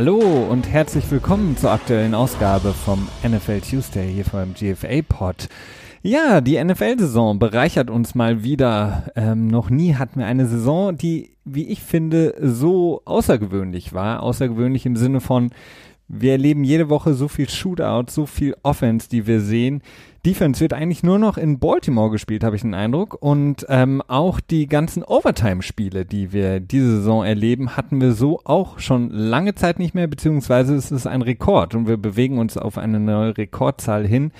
Hallo und herzlich willkommen zur aktuellen Ausgabe vom NFL Tuesday hier vom GFA Pod. Ja, die NFL-Saison bereichert uns mal wieder. Ähm, noch nie hatten wir eine Saison, die, wie ich finde, so außergewöhnlich war. Außergewöhnlich im Sinne von, wir erleben jede Woche so viel Shootout, so viel Offense, die wir sehen. Defense wird eigentlich nur noch in Baltimore gespielt, habe ich den Eindruck. Und ähm, auch die ganzen Overtime-Spiele, die wir diese Saison erleben, hatten wir so auch schon lange Zeit nicht mehr, beziehungsweise es ist ein Rekord und wir bewegen uns auf eine neue Rekordzahl hin.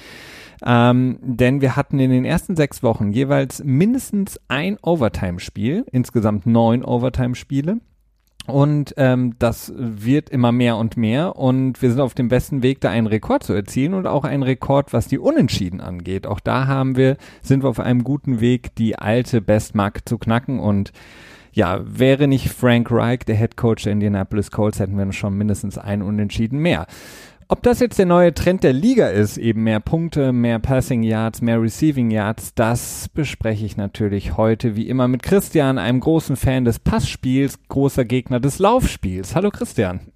Ähm, denn wir hatten in den ersten sechs Wochen jeweils mindestens ein Overtime-Spiel, insgesamt neun Overtime-Spiele. Und ähm, das wird immer mehr und mehr. Und wir sind auf dem besten Weg, da einen Rekord zu erzielen und auch einen Rekord, was die Unentschieden angeht. Auch da haben wir, sind wir auf einem guten Weg, die alte Bestmarke zu knacken. Und ja, wäre nicht Frank Reich, der Head Coach der Indianapolis Colts, hätten wir schon mindestens ein Unentschieden mehr. Ob das jetzt der neue Trend der Liga ist, eben mehr Punkte, mehr Passing Yards, mehr Receiving Yards, das bespreche ich natürlich heute wie immer mit Christian, einem großen Fan des Passspiels, großer Gegner des Laufspiels. Hallo Christian.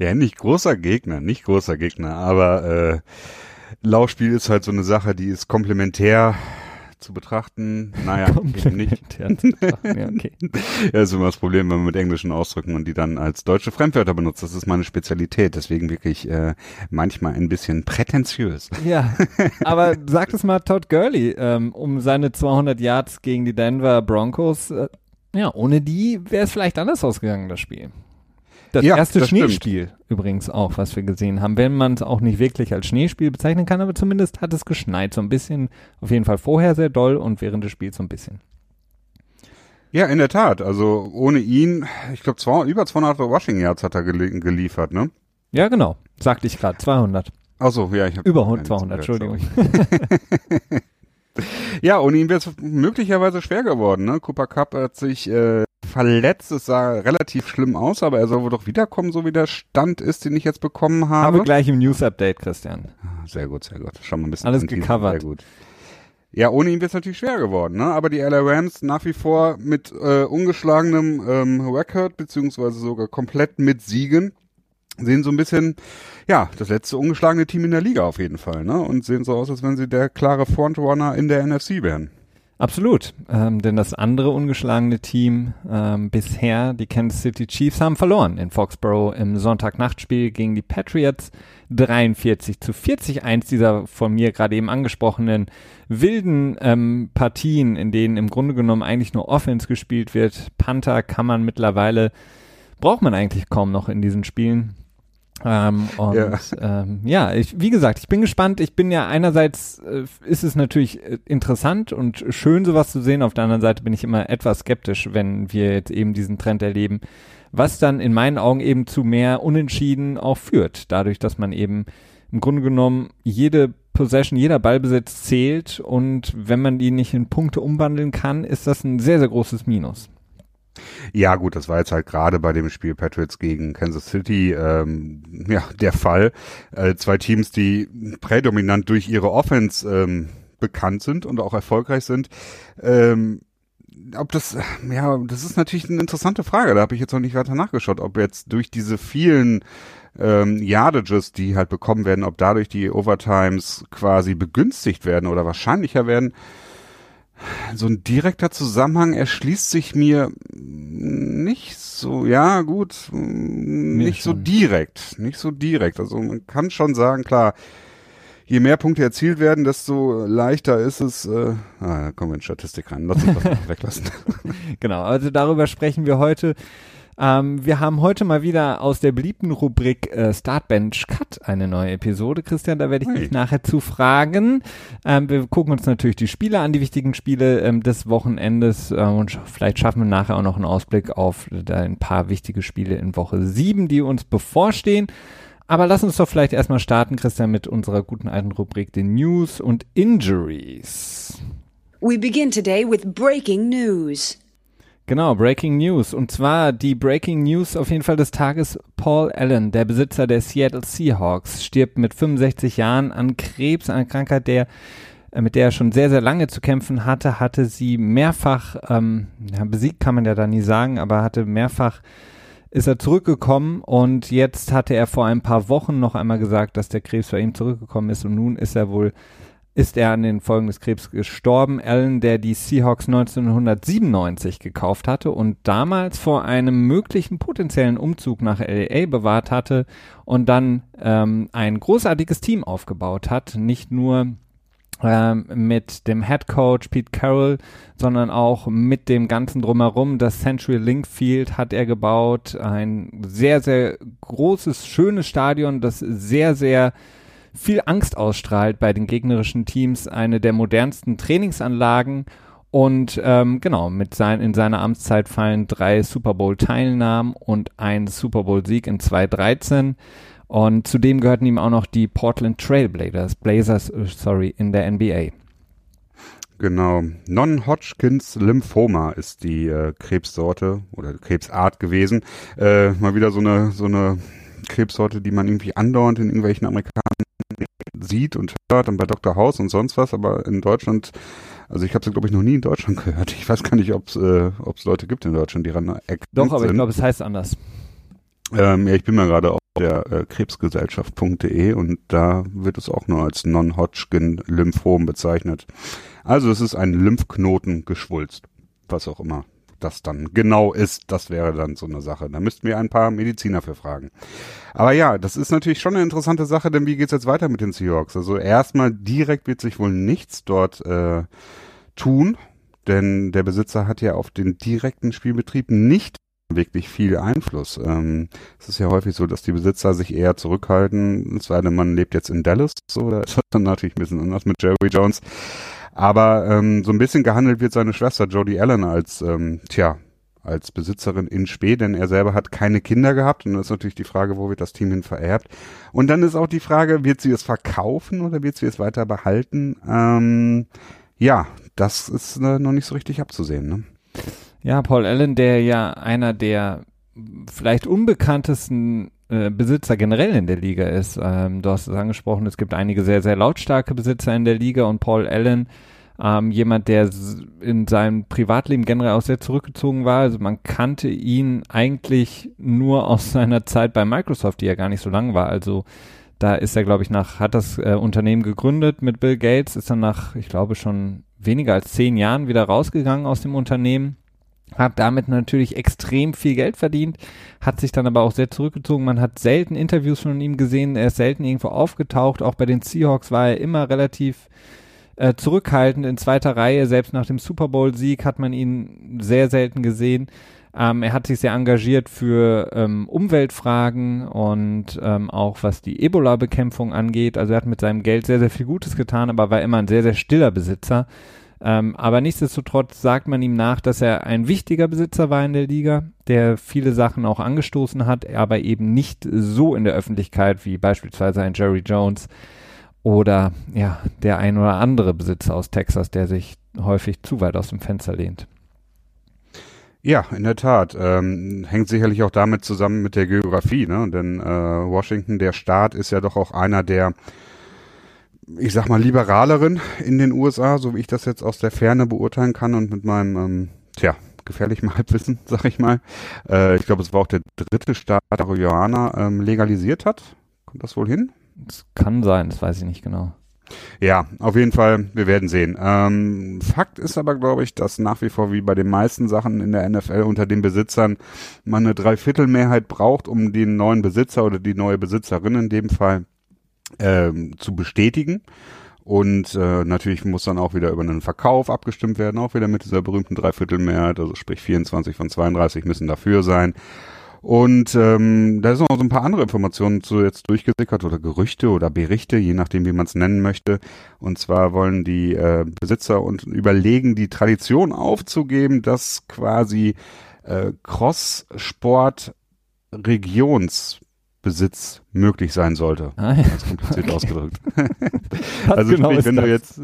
Ja, nicht großer Gegner, nicht großer Gegner, aber äh, Laufspiel ist halt so eine Sache, die ist komplementär zu betrachten. Naja, eben nicht. ja, okay. ja, ist immer das Problem, wenn man mit englischen Ausdrücken und die dann als deutsche Fremdwörter benutzt. Das ist meine Spezialität, deswegen wirklich äh, manchmal ein bisschen prätentiös. Ja, aber sag es mal Todd Gurley, ähm, um seine 200 Yards gegen die Denver Broncos. Äh, ja, ohne die wäre es vielleicht anders ausgegangen, das Spiel. Das ja, erste das Schneespiel stimmt. übrigens auch, was wir gesehen haben, wenn man es auch nicht wirklich als Schneespiel bezeichnen kann, aber zumindest hat es geschneit, so ein bisschen, auf jeden Fall vorher sehr doll und während des Spiels so ein bisschen. Ja, in der Tat. Also ohne ihn, ich glaube, über 200 Washing Yards hat er gel geliefert, ne? Ja, genau. Sagte ich gerade. 200. Ach so, ja, ich habe über 200, Entschuldigung. ja, ohne ihn wäre es möglicherweise schwer geworden. Ne? Cooper Cup hat sich äh, verletzt. Es sah relativ schlimm aus, aber er soll wohl doch wiederkommen, so wie der Stand ist, den ich jetzt bekommen habe. Haben wir gleich im News-Update, Christian. Ah, sehr gut, sehr gut. Schon mal ein bisschen. Alles gecovert. Sehr gut. Ja, ohne ihn wird es natürlich schwer geworden, ne? Aber die LA Rams nach wie vor mit äh, ungeschlagenem ähm, Record, beziehungsweise sogar komplett mit Siegen, sehen so ein bisschen, ja, das letzte ungeschlagene Team in der Liga auf jeden Fall, ne? Und sehen so aus, als wenn sie der klare Frontrunner in der NFC wären. Absolut, ähm, denn das andere ungeschlagene Team ähm, bisher, die Kansas City Chiefs, haben verloren in Foxborough im Sonntagnachtspiel gegen die Patriots 43 zu 40. Eins dieser von mir gerade eben angesprochenen wilden ähm, Partien, in denen im Grunde genommen eigentlich nur Offense gespielt wird. Panther kann man mittlerweile, braucht man eigentlich kaum noch in diesen Spielen. Ähm, und ja, ähm, ja ich, wie gesagt, ich bin gespannt. Ich bin ja einerseits äh, ist es natürlich äh, interessant und schön, sowas zu sehen. Auf der anderen Seite bin ich immer etwas skeptisch, wenn wir jetzt eben diesen Trend erleben, was dann in meinen Augen eben zu mehr Unentschieden auch führt. Dadurch, dass man eben im Grunde genommen jede Possession, jeder Ballbesitz zählt und wenn man die nicht in Punkte umwandeln kann, ist das ein sehr, sehr großes Minus. Ja, gut, das war jetzt halt gerade bei dem Spiel Patriots gegen Kansas City ähm, ja der Fall. Äh, zwei Teams, die prädominant durch ihre Offense ähm, bekannt sind und auch erfolgreich sind. Ähm, ob das, ja, das ist natürlich eine interessante Frage. Da habe ich jetzt noch nicht weiter nachgeschaut, ob jetzt durch diese vielen ähm, Yardages, die halt bekommen werden, ob dadurch die Overtimes quasi begünstigt werden oder wahrscheinlicher werden so ein direkter Zusammenhang erschließt sich mir nicht so, ja gut, nicht so direkt, nicht so direkt. Also man kann schon sagen, klar, je mehr Punkte erzielt werden, desto leichter ist es, äh, ah, da kommen wir in Statistik rein, lass uns das weglassen. genau, also darüber sprechen wir heute. Ähm, wir haben heute mal wieder aus der beliebten Rubrik äh, Startbench Cut eine neue Episode. Christian, da werde ich dich nachher zu fragen. Ähm, wir gucken uns natürlich die Spiele an, die wichtigen Spiele ähm, des Wochenendes äh, und vielleicht schaffen wir nachher auch noch einen Ausblick auf äh, ein paar wichtige Spiele in Woche 7, die uns bevorstehen. Aber lass uns doch vielleicht erstmal starten, Christian, mit unserer guten alten Rubrik, den News und Injuries. We begin today with breaking news. Genau, Breaking News. Und zwar die Breaking News auf jeden Fall des Tages. Paul Allen, der Besitzer der Seattle Seahawks, stirbt mit 65 Jahren an Krebs, einer Krankheit, der äh, mit der er schon sehr, sehr lange zu kämpfen hatte, hatte sie mehrfach, ähm, besiegt kann man ja da nie sagen, aber hatte mehrfach ist er zurückgekommen und jetzt hatte er vor ein paar Wochen noch einmal gesagt, dass der Krebs bei ihm zurückgekommen ist und nun ist er wohl ist er an den Folgen des Krebs gestorben. Allen, der die Seahawks 1997 gekauft hatte und damals vor einem möglichen potenziellen Umzug nach LA bewahrt hatte und dann ähm, ein großartiges Team aufgebaut hat. Nicht nur ähm, mit dem Head Coach Pete Carroll, sondern auch mit dem ganzen drumherum. Das Century Link Field hat er gebaut. Ein sehr, sehr großes, schönes Stadion, das sehr, sehr viel Angst ausstrahlt bei den gegnerischen Teams, eine der modernsten Trainingsanlagen und ähm, genau, mit sein, in seiner Amtszeit fallen drei Super Bowl-Teilnahmen und ein Super Bowl-Sieg in 2013. Und zudem gehörten ihm auch noch die Portland Trailblazers, Blazers, äh, sorry, in der NBA. Genau. Non-Hodgkins Lymphoma ist die äh, Krebssorte oder Krebsart gewesen. Äh, mal wieder so eine, so eine Krebssorte, die man irgendwie andauernd in irgendwelchen Amerikanern sieht und hört und bei Dr. House und sonst was, aber in Deutschland, also ich habe sie glaube ich noch nie in Deutschland gehört. Ich weiß gar nicht, ob es äh, Leute gibt in Deutschland, die daran erkannt Doch, aber sind. ich glaube, es heißt anders. Ähm, ja, ich bin mal gerade auf der äh, krebsgesellschaft.de und da wird es auch nur als Non-Hodgkin-Lymphom bezeichnet. Also es ist ein Lymphknotengeschwulst, was auch immer das dann genau ist, das wäre dann so eine Sache. Da müssten wir ein paar Mediziner für fragen. Aber ja, das ist natürlich schon eine interessante Sache, denn wie geht's jetzt weiter mit den Seahawks? Also erstmal direkt wird sich wohl nichts dort äh, tun, denn der Besitzer hat ja auf den direkten Spielbetrieb nicht wirklich viel Einfluss. Ähm, es ist ja häufig so, dass die Besitzer sich eher zurückhalten, es sei denn, man lebt jetzt in Dallas, so, da ist das dann natürlich ein bisschen anders mit Jerry Jones. Aber ähm, so ein bisschen gehandelt wird seine Schwester Jodie Allen als, ähm, tja, als Besitzerin in Spee, denn er selber hat keine Kinder gehabt und das ist natürlich die Frage, wo wird das Team hin vererbt. Und dann ist auch die Frage, wird sie es verkaufen oder wird sie es weiter behalten? Ähm, ja, das ist äh, noch nicht so richtig abzusehen. Ne? Ja, Paul Allen, der ja einer der vielleicht unbekanntesten äh, Besitzer generell in der Liga ist. Ähm, du hast es angesprochen, es gibt einige sehr, sehr lautstarke Besitzer in der Liga und Paul Allen, ähm, jemand, der in seinem Privatleben generell auch sehr zurückgezogen war. Also man kannte ihn eigentlich nur aus seiner Zeit bei Microsoft, die ja gar nicht so lang war. Also da ist er, glaube ich, nach, hat das äh, Unternehmen gegründet mit Bill Gates, ist dann nach, ich glaube, schon weniger als zehn Jahren wieder rausgegangen aus dem Unternehmen hat damit natürlich extrem viel Geld verdient, hat sich dann aber auch sehr zurückgezogen. Man hat selten Interviews von ihm gesehen, er ist selten irgendwo aufgetaucht. Auch bei den Seahawks war er immer relativ äh, zurückhaltend in zweiter Reihe. Selbst nach dem Super Bowl-Sieg hat man ihn sehr selten gesehen. Ähm, er hat sich sehr engagiert für ähm, Umweltfragen und ähm, auch was die Ebola-Bekämpfung angeht. Also er hat mit seinem Geld sehr, sehr viel Gutes getan, aber war immer ein sehr, sehr stiller Besitzer. Ähm, aber nichtsdestotrotz sagt man ihm nach, dass er ein wichtiger Besitzer war in der Liga, der viele Sachen auch angestoßen hat, aber eben nicht so in der Öffentlichkeit wie beispielsweise ein Jerry Jones oder ja, der ein oder andere Besitzer aus Texas, der sich häufig zu weit aus dem Fenster lehnt. Ja, in der Tat. Ähm, hängt sicherlich auch damit zusammen mit der Geografie, ne? Denn äh, Washington, der Staat, ist ja doch auch einer der ich sag mal, liberaleren in den USA, so wie ich das jetzt aus der Ferne beurteilen kann und mit meinem, ähm, tja, gefährlichen Halbwissen, sag ich mal. Äh, ich glaube, es war auch der dritte Staat, der Marihuana ähm, legalisiert hat. Kommt das wohl hin? Das kann sein, das weiß ich nicht genau. Ja, auf jeden Fall, wir werden sehen. Ähm, Fakt ist aber, glaube ich, dass nach wie vor wie bei den meisten Sachen in der NFL unter den Besitzern man eine Dreiviertelmehrheit braucht, um den neuen Besitzer oder die neue Besitzerin in dem Fall ähm, zu bestätigen. Und äh, natürlich muss dann auch wieder über einen Verkauf abgestimmt werden, auch wieder mit dieser berühmten Dreiviertelmehrheit, also sprich 24 von 32 müssen dafür sein. Und ähm, da sind noch so ein paar andere Informationen zu jetzt durchgesickert oder Gerüchte oder Berichte, je nachdem, wie man es nennen möchte. Und zwar wollen die äh, Besitzer und überlegen, die Tradition aufzugeben, dass quasi äh, Cross-Sport Regions Besitz möglich sein sollte. Ah, ja. Ganz kompliziert okay. ausgedrückt. also genau sprich, wenn du jetzt,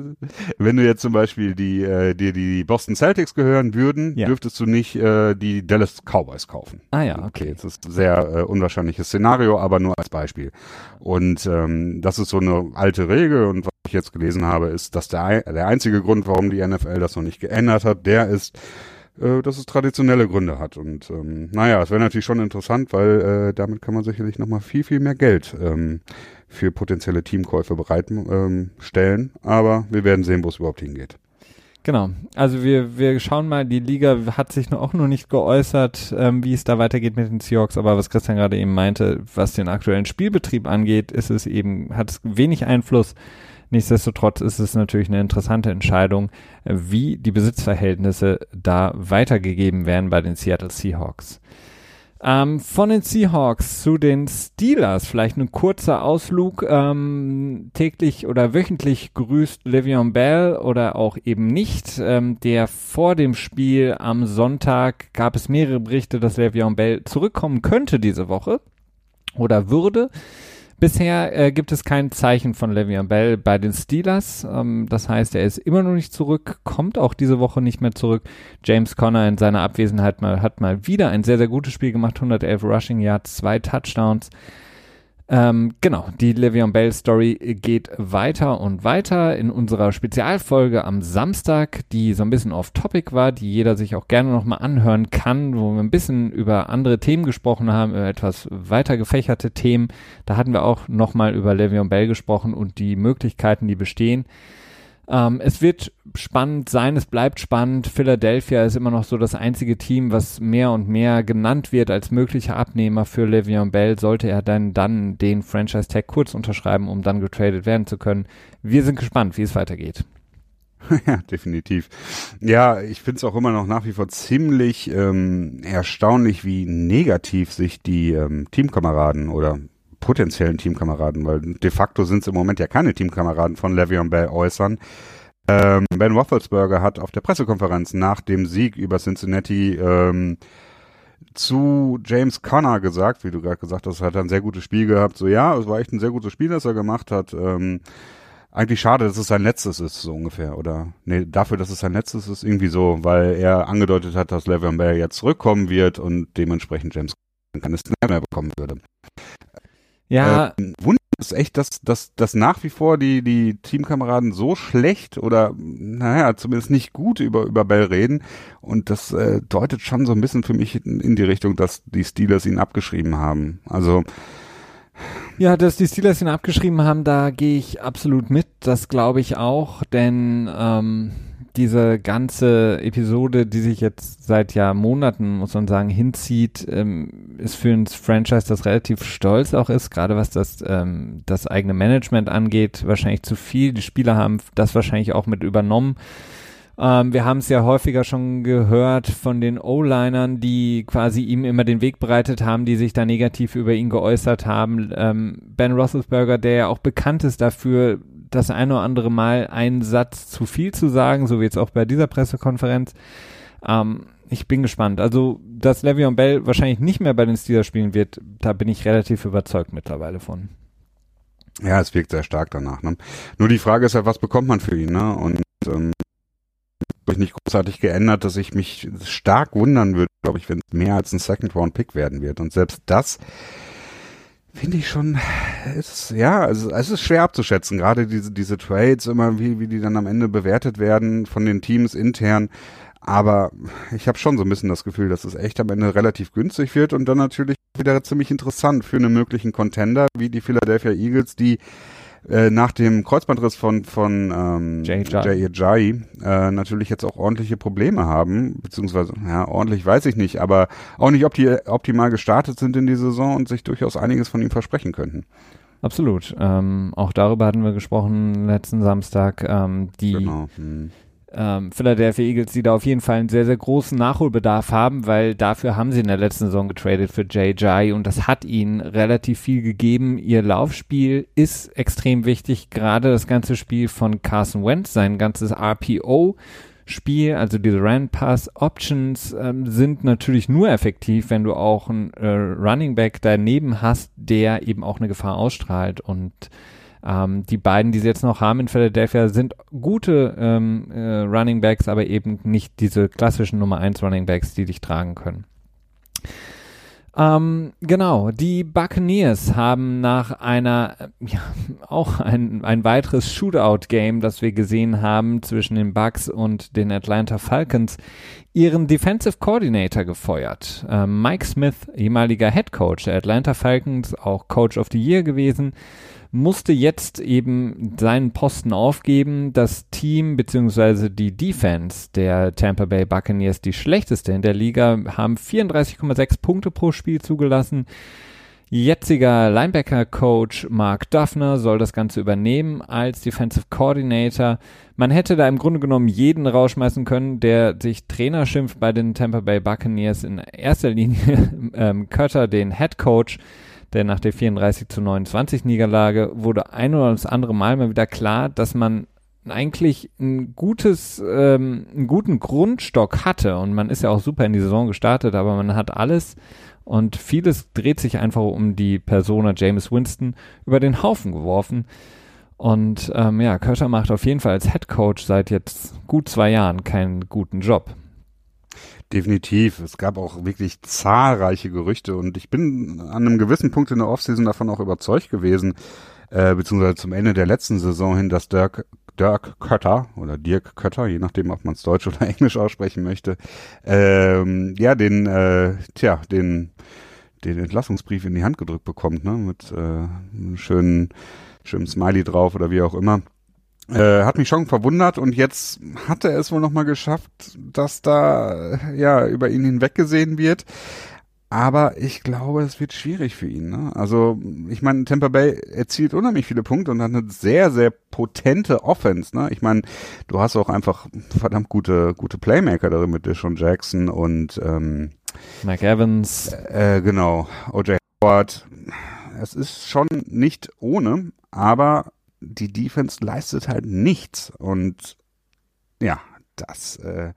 wenn du jetzt zum Beispiel die, äh, dir die Boston Celtics gehören würden, ja. dürftest du nicht äh, die Dallas Cowboys kaufen. Ah ja, okay. okay das ist ein sehr äh, unwahrscheinliches Szenario, aber nur als Beispiel. Und ähm, das ist so eine alte Regel und was ich jetzt gelesen habe, ist, dass der, der einzige Grund, warum die NFL das noch nicht geändert hat, der ist, äh, dass es traditionelle Gründe hat. Und ähm, naja, es wäre natürlich schon interessant, weil äh, damit kann man sicherlich nochmal viel, viel mehr Geld ähm, für potenzielle Teamkäufe bereitstellen. Ähm, Aber wir werden sehen, wo es überhaupt hingeht. Genau. Also wir, wir schauen mal, die Liga hat sich noch auch noch nicht geäußert, ähm, wie es da weitergeht mit den Seahawks, aber was Christian gerade eben meinte, was den aktuellen Spielbetrieb angeht, ist es eben, hat es wenig Einfluss. Nichtsdestotrotz ist es natürlich eine interessante Entscheidung, wie die Besitzverhältnisse da weitergegeben werden bei den Seattle Seahawks. Ähm, von den Seahawks zu den Steelers, vielleicht ein kurzer Ausflug. Ähm, täglich oder wöchentlich grüßt Le'Veon Bell oder auch eben nicht. Ähm, der vor dem Spiel am Sonntag gab es mehrere Berichte, dass Le'Veon Bell zurückkommen könnte diese Woche oder würde. Bisher äh, gibt es kein Zeichen von Le'Veon Bell bei den Steelers. Ähm, das heißt, er ist immer noch nicht zurück, kommt auch diese Woche nicht mehr zurück. James Conner in seiner Abwesenheit mal, hat mal wieder ein sehr, sehr gutes Spiel gemacht. 111 Rushing Yards, zwei Touchdowns. Ähm, genau, die Le'Veon Bell Story geht weiter und weiter in unserer Spezialfolge am Samstag, die so ein bisschen off-topic war, die jeder sich auch gerne nochmal anhören kann, wo wir ein bisschen über andere Themen gesprochen haben, über etwas weiter gefächerte Themen. Da hatten wir auch nochmal über Le'Veon Bell gesprochen und die Möglichkeiten, die bestehen. Ähm, es wird spannend sein, es bleibt spannend. Philadelphia ist immer noch so das einzige Team, was mehr und mehr genannt wird als möglicher Abnehmer für Le'Veon Bell, sollte er dann, dann den Franchise Tag kurz unterschreiben, um dann getradet werden zu können. Wir sind gespannt, wie es weitergeht. Ja, definitiv. Ja, ich finde es auch immer noch nach wie vor ziemlich ähm, erstaunlich, wie negativ sich die ähm, Teamkameraden oder potenziellen Teamkameraden, weil de facto sind es im Moment ja keine Teamkameraden von Le'Veon Bell äußern. Ähm, ben Roethlisberger hat auf der Pressekonferenz nach dem Sieg über Cincinnati ähm, zu James Conner gesagt, wie du gerade gesagt hast, hat er ein sehr gutes Spiel gehabt. So ja, es war echt ein sehr gutes Spiel, das er gemacht hat. Ähm, eigentlich schade, dass es sein letztes ist, so ungefähr. Oder nee, dafür, dass es sein letztes ist, irgendwie so, weil er angedeutet hat, dass Le'Veon Bell jetzt zurückkommen wird und dementsprechend James Conner keine Snap mehr bekommen würde. Ja. Äh, es echt, dass, dass, dass nach wie vor die, die Teamkameraden so schlecht oder, naja, zumindest nicht gut über, über Bell reden. Und das äh, deutet schon so ein bisschen für mich in, in die Richtung, dass die Steelers ihn abgeschrieben haben. Also, ja, dass die Steelers ihn abgeschrieben haben, da gehe ich absolut mit. Das glaube ich auch, denn ähm, diese ganze Episode, die sich jetzt seit ja Monaten, muss man sagen, hinzieht, ähm, ist für ein Franchise, das relativ stolz auch ist, gerade was das, ähm, das eigene Management angeht, wahrscheinlich zu viel. Die Spieler haben das wahrscheinlich auch mit übernommen. Ähm, wir haben es ja häufiger schon gehört von den O-Linern, die quasi ihm immer den Weg bereitet haben, die sich da negativ über ihn geäußert haben. Ähm, ben Roethlisberger, der ja auch bekannt ist dafür, das eine oder andere Mal einen Satz zu viel zu sagen, so wie jetzt auch bei dieser Pressekonferenz. Ähm, ich bin gespannt. Also, dass Le'Veon Bell wahrscheinlich nicht mehr bei den Steelers spielen wird, da bin ich relativ überzeugt mittlerweile von. Ja, es wirkt sehr stark danach. Ne? Nur die Frage ist ja, was bekommt man für ihn? Ne? Und ähm, sich nicht großartig geändert, dass ich mich stark wundern würde, glaube ich, wenn es mehr als ein Second-Round-Pick werden wird. Und selbst das finde ich schon, ist, ja, also es ist schwer abzuschätzen, gerade diese, diese Trades immer, wie, wie die dann am Ende bewertet werden von den Teams intern. Aber ich habe schon so ein bisschen das Gefühl, dass es echt am Ende relativ günstig wird und dann natürlich wieder ziemlich interessant für einen möglichen Contender wie die Philadelphia Eagles, die äh, nach dem Kreuzbandriss von, von ähm, Jay Ajayi äh, natürlich jetzt auch ordentliche Probleme haben, beziehungsweise, ja, ordentlich weiß ich nicht, aber auch nicht opti optimal gestartet sind in die Saison und sich durchaus einiges von ihm versprechen könnten. Absolut. Ähm, auch darüber hatten wir gesprochen letzten Samstag. Ähm, die genau. hm ähm, Philadelphia Eagles, die da auf jeden Fall einen sehr, sehr großen Nachholbedarf haben, weil dafür haben sie in der letzten Saison getradet für JJ und das hat ihnen relativ viel gegeben. Ihr Laufspiel ist extrem wichtig, gerade das ganze Spiel von Carson Wentz, sein ganzes RPO. Spiel, also diese Run Pass Options ähm, sind natürlich nur effektiv, wenn du auch einen äh, Running Back daneben hast, der eben auch eine Gefahr ausstrahlt und ähm, die beiden, die sie jetzt noch haben in Philadelphia, sind gute ähm, äh, Running Backs, aber eben nicht diese klassischen Nummer 1 Running Backs, die dich tragen können. Ähm, genau, die Buccaneers haben nach einer, ja, auch ein, ein weiteres Shootout-Game, das wir gesehen haben zwischen den Bucks und den Atlanta Falcons, ihren Defensive Coordinator gefeuert. Ähm, Mike Smith, ehemaliger Head Coach der Atlanta Falcons, auch Coach of the Year gewesen, musste jetzt eben seinen Posten aufgeben. Das Team bzw. die Defense der Tampa Bay Buccaneers, die schlechteste in der Liga, haben 34,6 Punkte pro Spiel zugelassen. Jetziger Linebacker-Coach Mark Duffner soll das Ganze übernehmen als Defensive Coordinator. Man hätte da im Grunde genommen jeden rausschmeißen können, der sich Trainer schimpft bei den Tampa Bay Buccaneers. In erster Linie ähm, Cutter, den Head Coach denn nach der 34 zu 29 Niederlage wurde ein oder das andere Mal mal wieder klar, dass man eigentlich ein gutes, ähm, einen guten Grundstock hatte und man ist ja auch super in die Saison gestartet, aber man hat alles und vieles dreht sich einfach um die Persona James Winston über den Haufen geworfen. Und ähm, ja, Kötter macht auf jeden Fall als Head Coach seit jetzt gut zwei Jahren keinen guten Job. Definitiv. Es gab auch wirklich zahlreiche Gerüchte und ich bin an einem gewissen Punkt in der Offseason davon auch überzeugt gewesen, äh, beziehungsweise zum Ende der letzten Saison hin, dass Dirk, Dirk Kötter oder Dirk Kötter, je nachdem, ob man es Deutsch oder Englisch aussprechen möchte, ähm, ja, den, äh, tja, den, den Entlassungsbrief in die Hand gedrückt bekommt, ne, mit äh, einem schönen, schönen Smiley drauf oder wie auch immer. Äh, hat mich schon verwundert und jetzt hat er es wohl nochmal geschafft, dass da ja über ihn hinweggesehen wird. Aber ich glaube, es wird schwierig für ihn. Ne? Also, ich meine, Tampa Bay erzielt unheimlich viele Punkte und hat eine sehr, sehr potente Offense. Ne? Ich meine, du hast auch einfach verdammt gute, gute Playmaker darin mit Deshaun Jackson und ähm, Mike Evans. Äh, genau, OJ Howard. Es ist schon nicht ohne, aber die Defense leistet halt nichts. Und ja, das äh,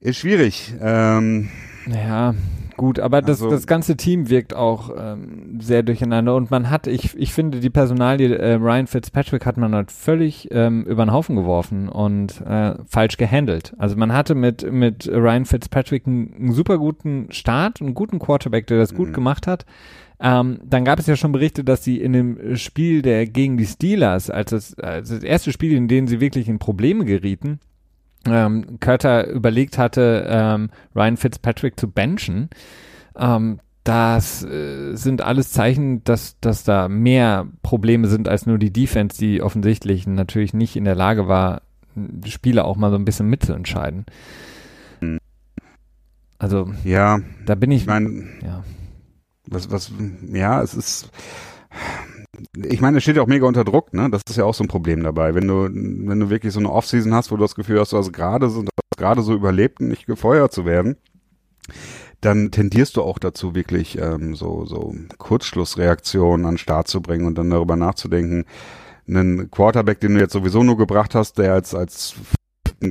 ist schwierig. Ähm, ja, gut, aber das, also, das ganze Team wirkt auch ähm, sehr durcheinander und man hat, ich, ich finde, die Personalie äh, Ryan Fitzpatrick hat man halt völlig ähm, über den Haufen geworfen und äh, falsch gehandelt. Also man hatte mit, mit Ryan Fitzpatrick einen, einen super guten Start, einen guten Quarterback, der das gut mhm. gemacht hat. Ähm, dann gab es ja schon Berichte, dass sie in dem Spiel der gegen die Steelers, als das, als das erste Spiel, in dem sie wirklich in Probleme gerieten, ähm, Curter überlegt hatte, ähm, Ryan Fitzpatrick zu benchen. Ähm, das äh, sind alles Zeichen, dass, dass da mehr Probleme sind als nur die Defense, die offensichtlich natürlich nicht in der Lage war, Spiele auch mal so ein bisschen mitzuentscheiden. Also, ja, da bin ich, ich mein, ja was, was, ja, es ist, ich meine, es steht ja auch mega unter Druck, ne? Das ist ja auch so ein Problem dabei. Wenn du, wenn du wirklich so eine Offseason hast, wo du das Gefühl hast, du hast gerade so, gerade so überlebt, nicht gefeuert zu werden, dann tendierst du auch dazu, wirklich ähm, so, so Kurzschlussreaktionen an den Start zu bringen und dann darüber nachzudenken, einen Quarterback, den du jetzt sowieso nur gebracht hast, der als, als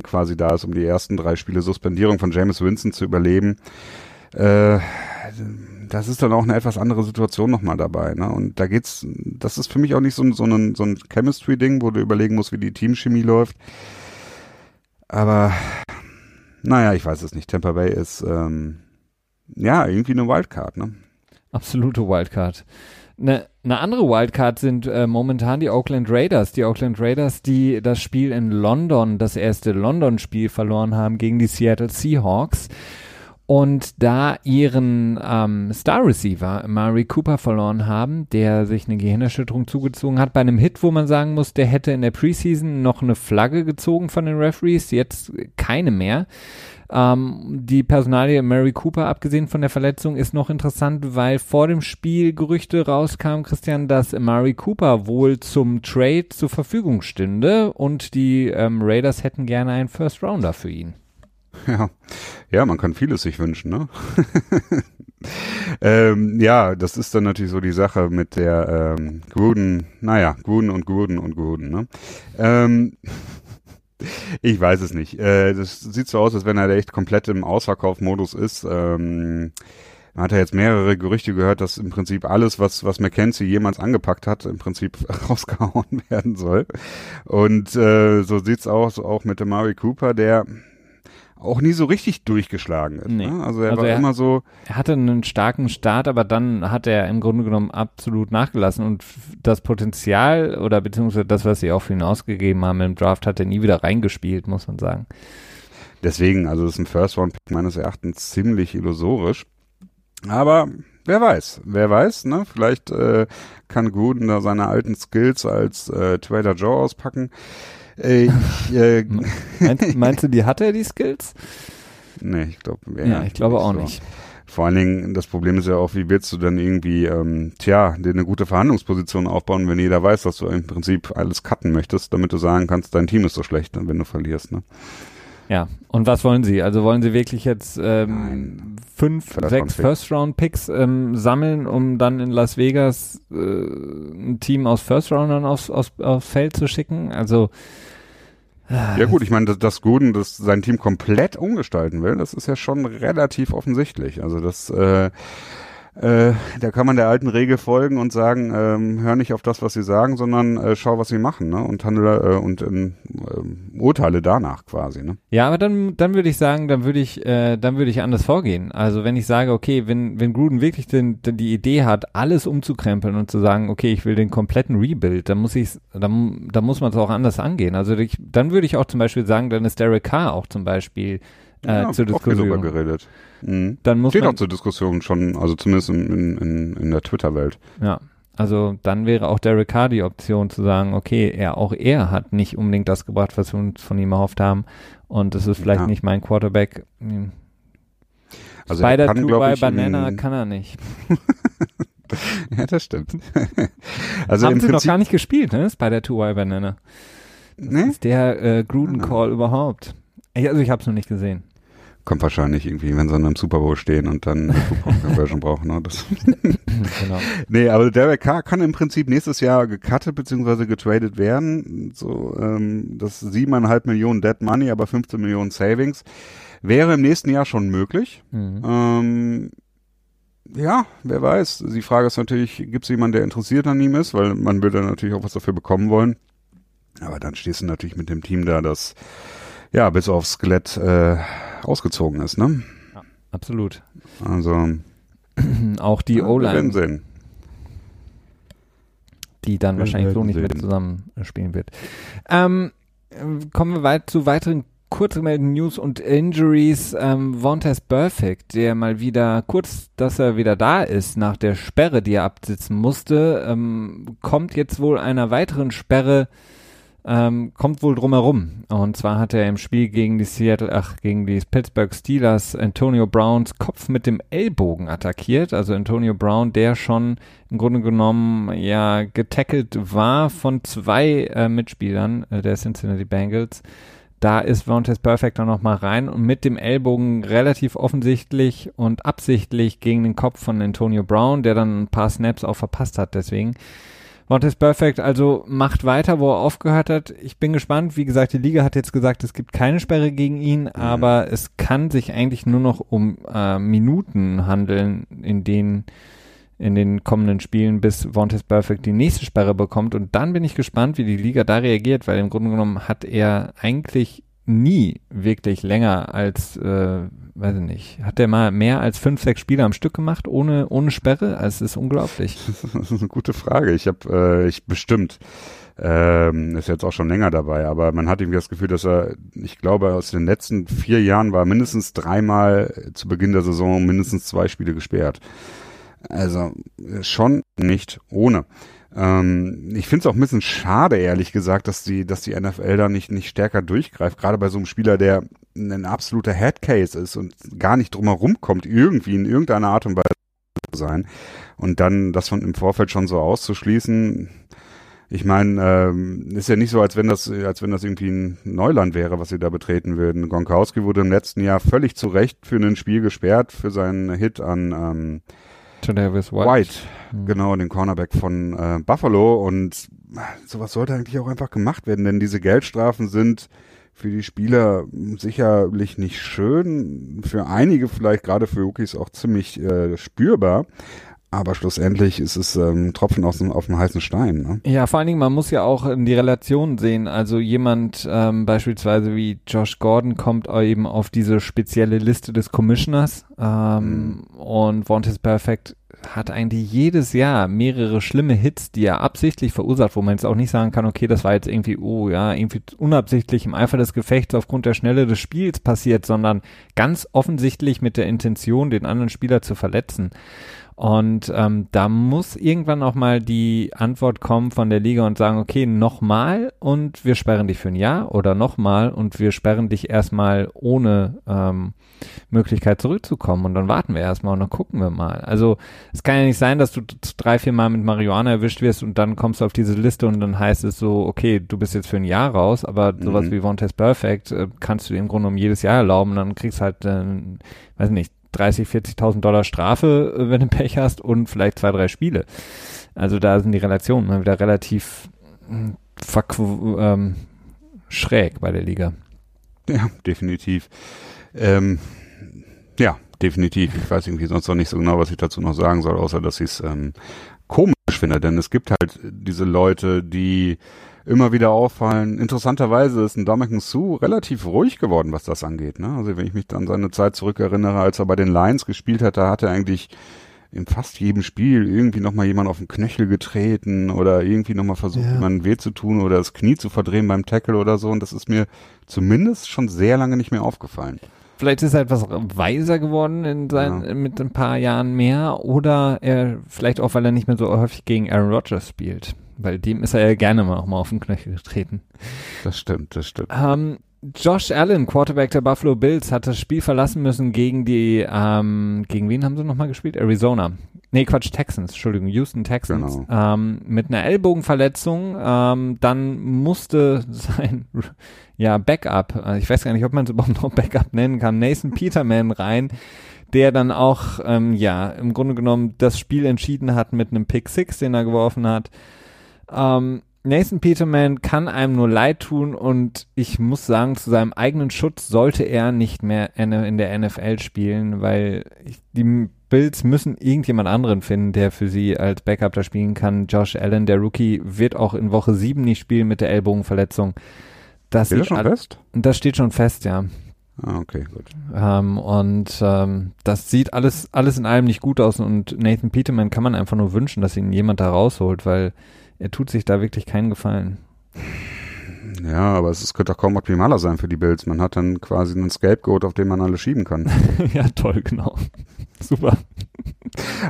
quasi da ist, um die ersten drei Spiele Suspendierung von James Winston zu überleben, äh, das ist dann auch eine etwas andere Situation nochmal dabei. Ne? Und da geht's, das ist für mich auch nicht so, so ein, so ein Chemistry-Ding, wo du überlegen musst, wie die Teamchemie läuft. Aber naja, ich weiß es nicht. Tampa Bay ist ähm, ja irgendwie eine Wildcard, ne? Absolute Wildcard. Eine, eine andere Wildcard sind äh, momentan die Oakland Raiders. Die Oakland Raiders, die das Spiel in London, das erste London-Spiel verloren haben gegen die Seattle Seahawks und da ihren ähm, Star Receiver Mari Cooper verloren haben, der sich eine Gehirnerschütterung zugezogen hat, bei einem Hit, wo man sagen muss, der hätte in der Preseason noch eine Flagge gezogen von den Referees, jetzt keine mehr. Ähm, die Personalie Mary Cooper, abgesehen von der Verletzung, ist noch interessant, weil vor dem Spiel Gerüchte rauskamen, Christian, dass Mary Cooper wohl zum Trade zur Verfügung stünde und die ähm, Raiders hätten gerne einen First Rounder für ihn. Ja, ja, man kann vieles sich wünschen, ne? ähm, ja, das ist dann natürlich so die Sache mit der ähm, Gruden, naja, Gruden und Gruden und Gruden, ne? Ähm, ich weiß es nicht. Äh, das sieht so aus, als wenn er echt komplett im Ausverkaufmodus ist. Ähm, man hat ja jetzt mehrere Gerüchte gehört, dass im Prinzip alles, was, was McKenzie jemals angepackt hat, im Prinzip rausgehauen werden soll. Und äh, so sieht's aus auch mit dem Murray Cooper, der auch nie so richtig durchgeschlagen ist. Nee. Ne? Also er Also war er- immer so, Er hatte einen starken Start, aber dann hat er im Grunde genommen absolut nachgelassen und das Potenzial oder beziehungsweise das, was sie auch für ihn ausgegeben haben im Draft, hat er nie wieder reingespielt, muss man sagen. deswegen, also das ist ein First-Round-Pick meines Erachtens ziemlich illusorisch. Aber wer weiß, wer weiß, ne? Vielleicht äh, kann Gruden da seine alten Skills als äh, Trader Joe auspacken. Äh, ich, äh, Meinst, meinst du, die hat er, die Skills? nee, ich glaube, Ja, ich glaube auch so. nicht. Vor allen Dingen, das Problem ist ja auch, wie willst du dann irgendwie, ähm, tja, dir eine gute Verhandlungsposition aufbauen, wenn jeder weiß, dass du im Prinzip alles cutten möchtest, damit du sagen kannst, dein Team ist so schlecht, wenn du verlierst. Ne? Ja, und was wollen sie? Also wollen sie wirklich jetzt ähm, Nein. fünf, First sechs Round Pick. First-Round-Picks ähm, sammeln, um dann in Las Vegas äh, ein Team aus First-Roundern aufs, aufs, aufs Feld zu schicken? Also Ja gut, ich meine, dass, dass Gruden das sein Team komplett umgestalten will, das ist ja schon relativ offensichtlich. Also das, äh, äh, da kann man der alten Regel folgen und sagen, ähm, hör nicht auf das, was sie sagen, sondern äh, schau, was sie machen, ne? Und handle äh, und ähm, ähm, urteile danach quasi, ne? Ja, aber dann, dann würde ich sagen, dann würde ich, äh, dann würde ich anders vorgehen. Also wenn ich sage, okay, wenn, wenn Gruden wirklich den, den, die Idee hat, alles umzukrempeln und zu sagen, okay, ich will den kompletten Rebuild, dann muss ich, dann, dann muss man es auch anders angehen. Also ich, dann würde ich auch zum Beispiel sagen, dann ist Derek Carr auch zum Beispiel äh, Ja, zur Diskussion. geredet. Mhm. Dann muss Steht man, auch zur Diskussion schon, also zumindest in, in, in, der Twitter-Welt. ja, also dann wäre auch Carr die Option zu sagen, okay, er, auch er hat nicht unbedingt das gebracht, was wir uns von ihm erhofft haben. Und das ist vielleicht Ja. nicht mein Quarterback. Hm. Also er Spider kann, 2 glaub by ich, Banana kann er nicht. Ja, das stimmt. also Haben sie noch Prinzip, gar nicht gespielt, ne? Spider 2 y Banana. Das ne? ist der äh, Gruden Ah. Call überhaupt. Ich, also ich habe es noch nicht gesehen. Kommt wahrscheinlich irgendwie, wenn sie dann im Super Bowl stehen und dann eine Two-Point-Conversion brauchen. Ne? Das genau. Nee, aber Derek Carr kann im Prinzip nächstes Jahr gecuttet bzw. getradet werden. So, ähm, das siebeneinhalb Millionen Dead Money, aber 15 Millionen Savings. Wäre im nächsten Jahr schon möglich. Mhm. Ähm, ja, wer weiß. Die Frage ist natürlich, gibt es jemanden, der interessiert an ihm ist, weil man würde natürlich auch was dafür bekommen wollen. Aber dann stehst du natürlich mit dem Team da, das ja bis aufs Skelett äh, ausgezogen ist, ne? Absolut. Also Auch die ja, O-Line, die dann Wir wahrscheinlich so nicht mit sehen. zusammen äh, spielen wird. Ähm, äh, kommen wir weit zu weiteren kurzgemeldeten News und Injuries. Ähm, Vontaze Perfect, der mal wieder, kurz, dass er wieder da ist, nach der Sperre, die er absitzen musste, ähm, kommt jetzt wohl einer weiteren Sperre, ähm, kommt wohl drumherum. Und zwar hat er im Spiel gegen die Seattle, ach, gegen die Pittsburgh Steelers Antonio Browns Kopf mit dem Ellbogen attackiert. Also Antonio Brown, der schon im Grunde genommen ja getackelt war von zwei äh, Mitspielern äh, der Cincinnati Bengals. Da ist Vontaze Perfect dann nochmal rein und mit dem Ellbogen relativ offensichtlich und absichtlich gegen den Kopf von Antonio Brown, der dann ein paar Snaps auch verpasst hat. Deswegen Vontaze Perfect also macht weiter, wo er aufgehört hat. Ich bin gespannt. Wie gesagt, die Liga hat jetzt gesagt, es gibt keine Sperre gegen ihn, aber es kann sich eigentlich nur noch um äh, Minuten handeln, in denen in den kommenden Spielen, bis Vontaze Perfect die nächste Sperre bekommt. Und dann bin ich gespannt, wie die Liga da reagiert, weil im Grunde genommen hat er eigentlich nie wirklich länger als, äh, weiß ich nicht, hat er mal mehr als fünf, sechs Spiele am Stück gemacht, ohne, ohne Sperre? Also es ist unglaublich. Das ist eine gute Frage. Ich habe, äh, ich bestimmt, ähm, ist jetzt auch schon länger dabei, aber man hat irgendwie das Gefühl, dass er, ich glaube, aus den letzten vier Jahren war mindestens dreimal zu Beginn der Saison mindestens zwei Spiele gesperrt. Also äh, schon nicht ohne. Ähm, ich finde es auch ein bisschen schade, ehrlich gesagt, dass die, dass die NFL da nicht, nicht stärker durchgreift, gerade bei so einem Spieler, der ein absoluter Headcase ist und gar nicht drumherum kommt, irgendwie in irgendeiner Art und Weise zu sein. Und dann das von im Vorfeld schon so auszuschließen, ich meine, ähm, ist ja nicht so, als wenn das, als wenn das irgendwie ein Neuland wäre, was sie da betreten würden. Gronkowski wurde im letzten Jahr völlig zu Recht für ein Spiel gesperrt für seinen Hit an ähm, Tredavious White. White, Mhm. genau, den Cornerback von äh, Buffalo. Und sowas sollte eigentlich auch einfach gemacht werden, denn diese Geldstrafen sind für die Spieler sicherlich nicht schön, für einige vielleicht, gerade für Rookies, auch ziemlich äh, spürbar. Aber schlussendlich ist es ähm, Tropfen aus dem, auf dem heißen Stein. Ne? Ja, vor allen Dingen, man muss ja auch in die Relation sehen. Also jemand ähm, beispielsweise wie Josh Gordon kommt eben auf diese spezielle Liste des Commissioners ähm, mhm. und Want is Perfect hat eigentlich jedes Jahr mehrere schlimme Hits, die er absichtlich verursacht, wo man jetzt auch nicht sagen kann, okay, das war jetzt irgendwie, oh ja, irgendwie unabsichtlich im Eifer des Gefechts aufgrund der Schnelle des Spiels passiert, sondern ganz offensichtlich mit der Intention, den anderen Spieler zu verletzen. Und ähm, da muss irgendwann auch mal die Antwort kommen von der Liga und sagen, okay, nochmal und wir sperren dich für ein Jahr oder nochmal und wir sperren dich erstmal ohne ähm, Möglichkeit zurückzukommen und dann warten wir erstmal und dann gucken wir mal. Also es kann ja nicht sein, dass du drei, vier Mal mit Marihuana erwischt wirst und dann kommst du auf diese Liste und dann heißt es so, okay, du bist jetzt für ein Jahr raus, aber mhm. sowas wie One Test Perfect äh, kannst du dir im Grunde um jedes Jahr erlauben dann kriegst halt, äh, weiß nicht, 30, 40.000 Dollar Strafe, äh, wenn du Pech hast und vielleicht zwei, drei Spiele. Also da sind die Relationen mal wieder relativ hm, ähm, schräg bei der Liga. Ja, definitiv. Ähm, ja, definitiv. Ich weiß irgendwie sonst noch nicht so genau, was ich dazu noch sagen soll, außer dass ich es ähm, komisch finde, denn es gibt halt diese Leute, die immer wieder auffallen. Interessanterweise ist ein Dominican Sue relativ ruhig geworden, was das angeht. Ne? Also wenn ich mich an seine Zeit zurückerinnere, als er bei den Lions gespielt hat, da hat er eigentlich in fast jedem Spiel irgendwie nochmal jemand auf den Knöchel getreten oder irgendwie nochmal versucht, ja. jemanden weh zu tun oder das Knie zu verdrehen beim Tackle oder so. Und das ist mir zumindest schon sehr lange nicht mehr aufgefallen. Vielleicht ist er etwas weiser geworden in sein, ja. mit ein paar Jahren mehr oder er vielleicht auch, weil er nicht mehr so häufig gegen Aaron Rodgers spielt weil dem ist er ja gerne mal auch mal auf den Knöchel getreten. Das stimmt, das stimmt. Ähm, Josh Allen, Quarterback der Buffalo Bills, hat das Spiel verlassen müssen gegen die, ähm, gegen wen haben sie nochmal gespielt? Arizona. Nee, Quatsch, Texans, Entschuldigung, Houston Texans. Genau. Ähm, mit einer Ellbogenverletzung. Ähm, dann musste sein ja, Backup, äh, ich weiß gar nicht, ob man es überhaupt noch Backup nennen kann, Nathan Peterman rein, der dann auch, ähm, ja, im Grunde genommen das Spiel entschieden hat mit einem Pick Six, den er geworfen hat. Ähm, Nathan Peterman kann einem nur leid tun und ich muss sagen, zu seinem eigenen Schutz sollte er nicht mehr in der NFL spielen, weil die Bills müssen irgendjemand anderen finden, der für sie als Backup da spielen kann. Josh Allen, der Rookie, wird auch in Woche 7 nicht spielen mit der Ellbogenverletzung. Das steht schon fest? Das steht schon fest, ja. Ah, okay, gut. Ähm, und ähm, das sieht alles, alles in allem nicht gut aus und Nathan Peterman kann man einfach nur wünschen, dass ihn jemand da rausholt, weil er tut sich da wirklich keinen Gefallen. Ja, aber es könnte doch kaum optimaler sein für die Bills. Man hat dann quasi einen Scapegoat, auf den man alle schieben kann. ja, toll, genau. Super.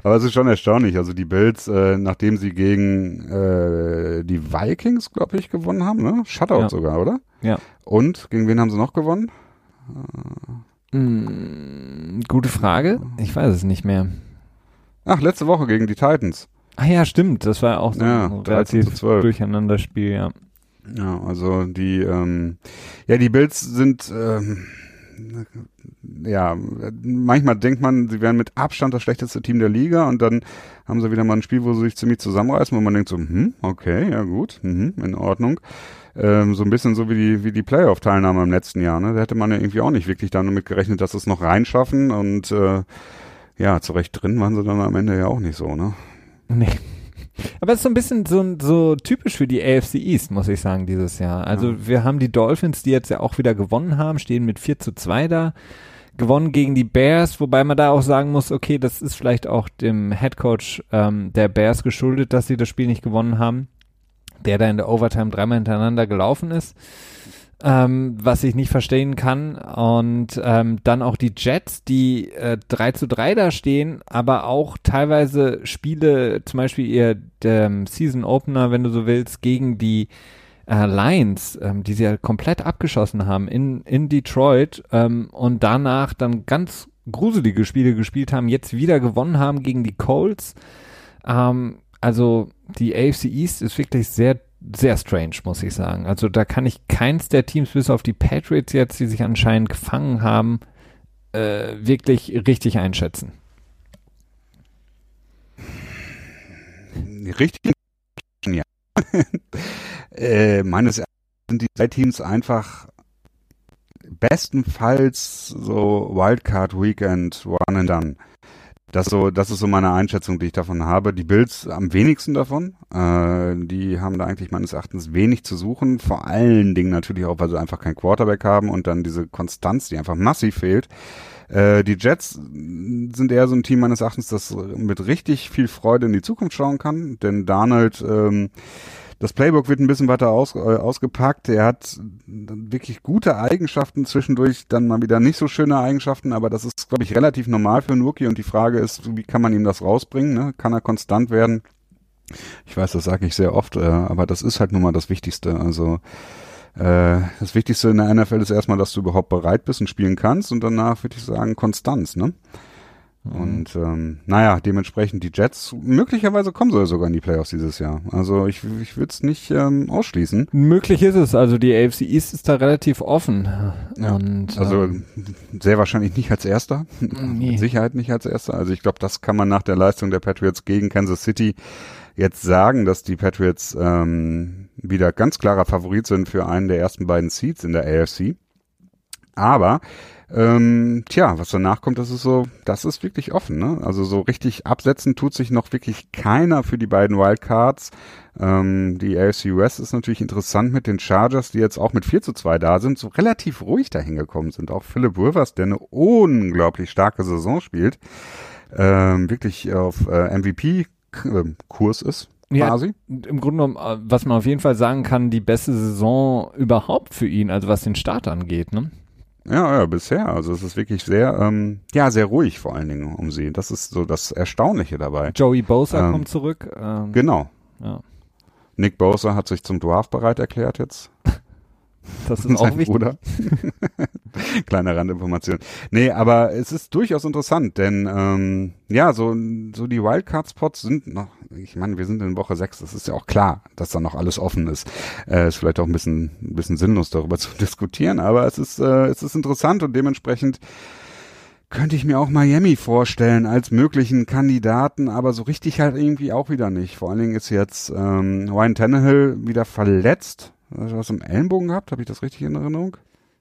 Aber es ist schon erstaunlich. Also die Bills, äh, nachdem sie gegen äh, die Vikings, glaube ich, gewonnen haben, ne? Shutout ja. sogar, oder? Ja. Und gegen wen haben sie noch gewonnen? Hm, gute Frage. Ich weiß es nicht mehr. Ach, letzte Woche gegen die Titans. Ah ja, stimmt. Das war auch so ja, ein relativ Durcheinanderspiel, ja. Ja, also die, ähm, ja, die Bills sind, ähm, ja, manchmal denkt man, sie wären mit Abstand das schlechteste Team der Liga und dann haben sie wieder mal ein Spiel, wo sie sich ziemlich zusammenreißen, wo man denkt so, hm, okay, ja gut, hm, in Ordnung. Ähm, so ein bisschen so wie die, wie die Playoff-Teilnahme im letzten Jahr, ne? Da hätte man ja irgendwie auch nicht wirklich damit gerechnet, dass sie es noch reinschaffen und äh, ja, zurecht drin waren sie dann am Ende ja auch nicht so, ne? Nee. Aber es ist so ein bisschen so, so typisch für die AFC East, muss ich sagen, dieses Jahr. Also ja. wir haben die Dolphins, die jetzt ja auch wieder gewonnen haben, stehen mit 4 zu 2 da. Gewonnen gegen die Bears, wobei man da auch sagen muss, okay, das ist vielleicht auch dem Headcoach ähm, der Bears geschuldet, dass sie das Spiel nicht gewonnen haben, der da in der Overtime dreimal hintereinander gelaufen ist ähm, was ich nicht verstehen kann. Und ähm, dann auch die Jets, die äh, 3 zu 3 da stehen, aber auch teilweise Spiele, zum Beispiel ihr ähm, Season Opener, wenn du so willst, gegen die äh, Lions, ähm, die sie ja komplett abgeschossen haben in, in Detroit ähm, und danach dann ganz gruselige Spiele gespielt haben, jetzt wieder gewonnen haben gegen die Colts. Ähm, also die AFC East ist wirklich sehr sehr strange, muss ich sagen. Also da kann ich keins der Teams, bis auf die Patriots jetzt, die sich anscheinend gefangen haben, äh, wirklich richtig einschätzen. Richtig, ja. äh, meines Erachtens sind die drei Teams einfach bestenfalls so Wildcard Weekend one and done. Das so, das ist so meine Einschätzung, die ich davon habe. Die Bills am wenigsten davon. Äh, die haben da eigentlich meines Erachtens wenig zu suchen. Vor allen Dingen natürlich auch, weil sie einfach keinen Quarterback haben und dann diese Konstanz, die einfach massiv fehlt. Äh, die Jets sind eher so ein Team meines Erachtens, das mit richtig viel Freude in die Zukunft schauen kann. Denn Darnold ähm, das Playbook wird ein bisschen weiter aus, äh, ausgepackt. Er hat wirklich gute Eigenschaften, zwischendurch dann mal wieder nicht so schöne Eigenschaften, aber das ist, glaube ich, relativ normal für einen Rookie und die Frage ist, wie kann man ihm das rausbringen? Ne? Kann er konstant werden? Ich weiß, das sage ich sehr oft, äh, aber das ist halt nun mal das Wichtigste. Also äh, das Wichtigste in der NFL ist erstmal, dass du überhaupt bereit bist und spielen kannst und danach würde ich sagen Konstanz, ne? Mhm. Und ähm, naja, dementsprechend die Jets, möglicherweise kommen sie sogar in die Playoffs dieses Jahr. Also ich, ich würde es nicht ähm, ausschließen. Möglich ist es, also die AFC East ist da relativ offen. Ja. Und, also ähm, sehr wahrscheinlich nicht als erster. Nee. Mit Sicherheit nicht als erster. Also ich glaube, das kann man nach der Leistung der Patriots gegen Kansas City jetzt sagen, dass die Patriots ähm, wieder ganz klarer Favorit sind für einen der ersten beiden Seeds in der AFC. Aber ähm, tja, was danach kommt, das ist so, das ist wirklich offen. Ne? Also so richtig absetzen tut sich noch wirklich keiner für die beiden Wildcards. Ähm, die AFC West ist natürlich interessant mit den Chargers, die jetzt auch mit 4 zu 2 da sind, so relativ ruhig dahin gekommen sind. Auch Philip Rivers, der eine unglaublich starke Saison spielt, ähm, wirklich auf äh, MVP-Kurs ist. Quasi. Ja, im Grunde genommen, äh, was man auf jeden Fall sagen kann, die beste Saison überhaupt für ihn, also was den Start angeht, ne? Ja, ja, bisher. Also es ist wirklich sehr, ähm, ja, sehr ruhig vor allen Dingen um sie. Das ist so das Erstaunliche dabei. Joey Bosa ähm, kommt zurück. Ähm, genau. Ja. Nick Bosa hat sich zum Dwarf bereit erklärt jetzt. Das ist auch wichtig. Bruder. Kleine Randinformation. Nee, aber es ist durchaus interessant, denn ähm, ja, so, so die Wildcard-Spots sind noch, ich meine, wir sind in Woche 6, das ist ja auch klar, dass da noch alles offen ist. Äh, ist vielleicht auch ein bisschen, ein bisschen sinnlos darüber zu diskutieren, aber es ist, äh, es ist interessant und dementsprechend könnte ich mir auch Miami vorstellen als möglichen Kandidaten, aber so richtig halt irgendwie auch wieder nicht. Vor allen Dingen ist jetzt ähm, Ryan Tannehill wieder verletzt Hast du was im Ellenbogen gehabt? Habe ich das richtig in Erinnerung?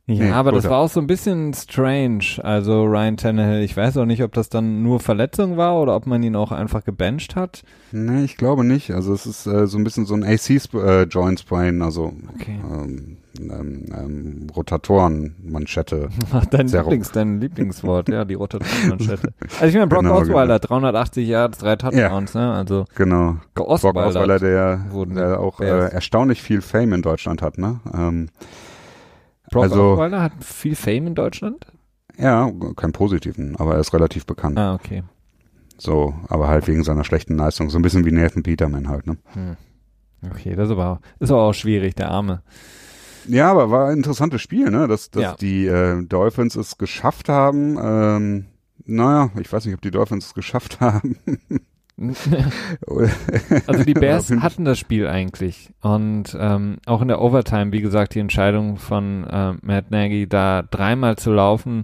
Ja, nee, aber das war auch so ein bisschen strange. Also Ryan Tannehill, ich weiß auch nicht, ob das dann nur Verletzung war oder ob man ihn auch einfach gebencht hat. Nee, ich glaube nicht. Also es ist äh, so ein bisschen so ein AC-Joint äh, Sprain, also okay. ähm, ähm, ähm, Rotatorenmanschette. Dein, Lieblings, dein Lieblingswort, ja, die Rotatorenmanschette. Also ich meine, Brock genau, Osweiler, genau. 380 Yards, drei Touchdowns, ja, ne? Also genau. Brock Osweiler, der, der auch äh, erstaunlich viel Fame in Deutschland hat, ne? Ähm, Brock also, Osweiler hat viel Fame in Deutschland? Ja, keinen positiven, aber er ist relativ bekannt. Ah, okay. So, aber halt wegen seiner schlechten Leistung. So ein bisschen wie Nathan Peterman halt, ne? Hm. Okay, das ist aber, ist aber auch schwierig, der Arme. Ja, aber war ein interessantes Spiel, ne? Dass, dass ja. die äh, Dolphins es geschafft haben. Ähm, naja, ich weiß nicht, ob die Dolphins es geschafft haben. also die Bears hatten das Spiel eigentlich und ähm, auch in der Overtime, wie gesagt, die Entscheidung von äh, Matt Nagy, da dreimal zu laufen,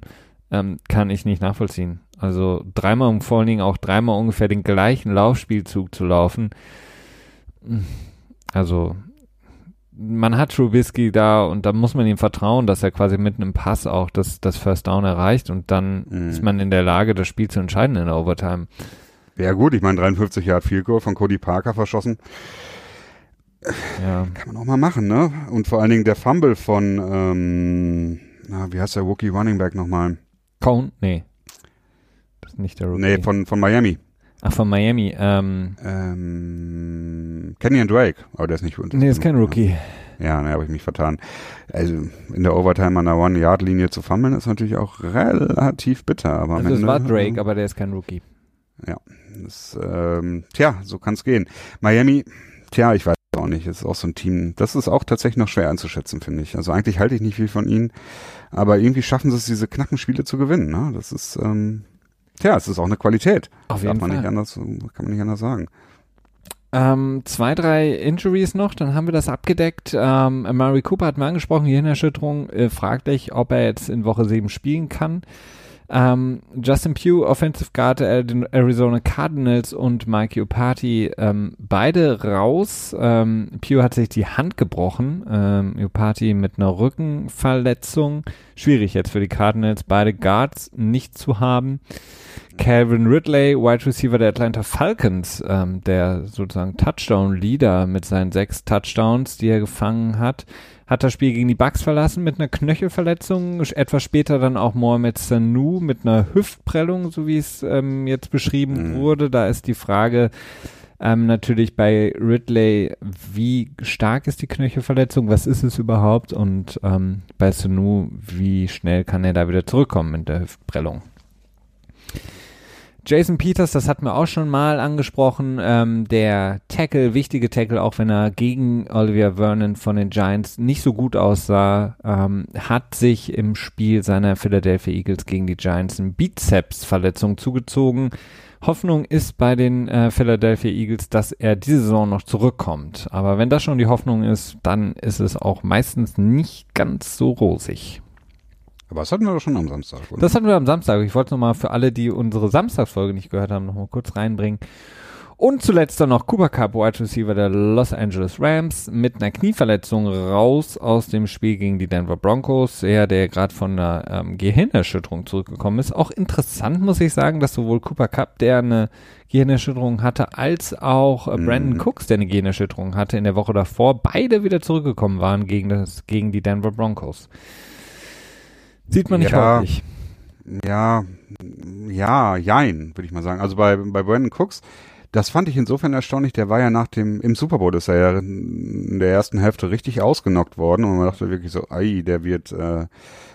ähm, kann ich nicht nachvollziehen. Also dreimal und vor allen Dingen auch dreimal ungefähr den gleichen Laufspielzug zu laufen. Also man hat Trubisky da und da muss man ihm vertrauen, dass er quasi mitten im Pass auch das, das First Down erreicht und dann mhm. ist man in der Lage, das Spiel zu entscheiden in der Overtime. Ja gut, ich meine 53 Yard Field Goal von Cody Parker verschossen. Ja. Kann man auch mal machen, ne? Und vor allen Dingen der Fumble von, ähm, na, wie heißt der Rookie Running Back nochmal? Cone? Nee. Das ist nicht der Rookie. Nee, von, von Miami. Ach, von Miami. Ähm, ähm, Kenyon Drake, aber der ist nicht. Nee, ist kein Rookie. Ja, ne, habe ich mich vertan. Also in der Overtime an der One-Yard-Linie zu fummeln ist natürlich auch relativ bitter. Aber also es war Drake, aber der ist kein Rookie. Ja, das, ähm, tja, so kann es gehen. Miami, tja, ich weiß auch nicht, ist auch so ein Team, das ist auch tatsächlich noch schwer einzuschätzen, finde ich. Also eigentlich halte ich nicht viel von ihnen, aber irgendwie schaffen sie es, diese knappen Spiele zu gewinnen. Ne? Das ist, ähm, Tja, es ist auch eine Qualität. Auf jeden Fall. Anders, kann man nicht anders sagen. Ähm, zwei, drei Injuries noch, dann haben wir das abgedeckt. Ähm, Murray Cooper hat mir angesprochen, Gehirnerschütterung, äh, fraglich, ob er jetzt in Woche 7 spielen kann. Ähm, Justin Pugh, Offensive Guard der Arizona Cardinals und Mike Upati, ähm, beide raus. Ähm, Pugh hat sich die Hand gebrochen, ähm, Upati mit einer Rückenverletzung. Schwierig jetzt für die Cardinals, beide Guards nicht zu haben. Calvin Ridley, Wide Receiver der Atlanta Falcons, ähm, der sozusagen Touchdown-Leader mit seinen sechs Touchdowns, die er gefangen hat, hat das Spiel gegen die Bucks verlassen mit einer Knöchelverletzung, etwas später dann auch Mohamed Sanu mit einer Hüftprellung, so wie es ähm, jetzt beschrieben Mhm. wurde. Da ist die Frage ähm, natürlich bei Ridley, wie stark ist die Knöchelverletzung, was ist es überhaupt und ähm, bei Sanu, wie schnell kann er da wieder zurückkommen mit der Hüftprellung. Jason Peters, das hatten wir auch schon mal angesprochen, ähm, der Tackle, wichtige Tackle, auch wenn er gegen Olivia Vernon von den Giants nicht so gut aussah, ähm, hat sich im Spiel seiner Philadelphia Eagles gegen die Giants eine Bizepsverletzung zugezogen. Hoffnung ist bei den äh, Philadelphia Eagles, dass er diese Saison noch zurückkommt. Aber wenn das schon die Hoffnung ist, dann ist es auch meistens nicht ganz so rosig. Aber das hatten wir doch schon am Samstag, oder? Das hatten wir am Samstag. Ich wollte nochmal für alle, die unsere Samstagsfolge nicht gehört haben, nochmal kurz reinbringen. Und zuletzt dann noch Cooper Cup, Wide Receiver der Los Angeles Rams, mit einer Knieverletzung raus aus dem Spiel gegen die Denver Broncos. Er, der gerade von einer ähm, Gehirnerschütterung zurückgekommen ist. Auch interessant, muss ich sagen, dass sowohl Cooper Cup, der eine Gehirnerschütterung hatte, als auch äh, Brandon Mhm. Cooks, der eine Gehirnerschütterung hatte in der Woche davor, beide wieder zurückgekommen waren gegen, das, gegen die Denver Broncos. Sieht man nicht Ja. häufig. Ja, ja, jein, würde ich mal sagen. Also bei, bei Brandon Cooks, das fand ich insofern erstaunlich, der war ja nach dem, im Super Bowl ist er ja in der ersten Hälfte richtig ausgenockt worden und man dachte wirklich so, ei, der wird äh,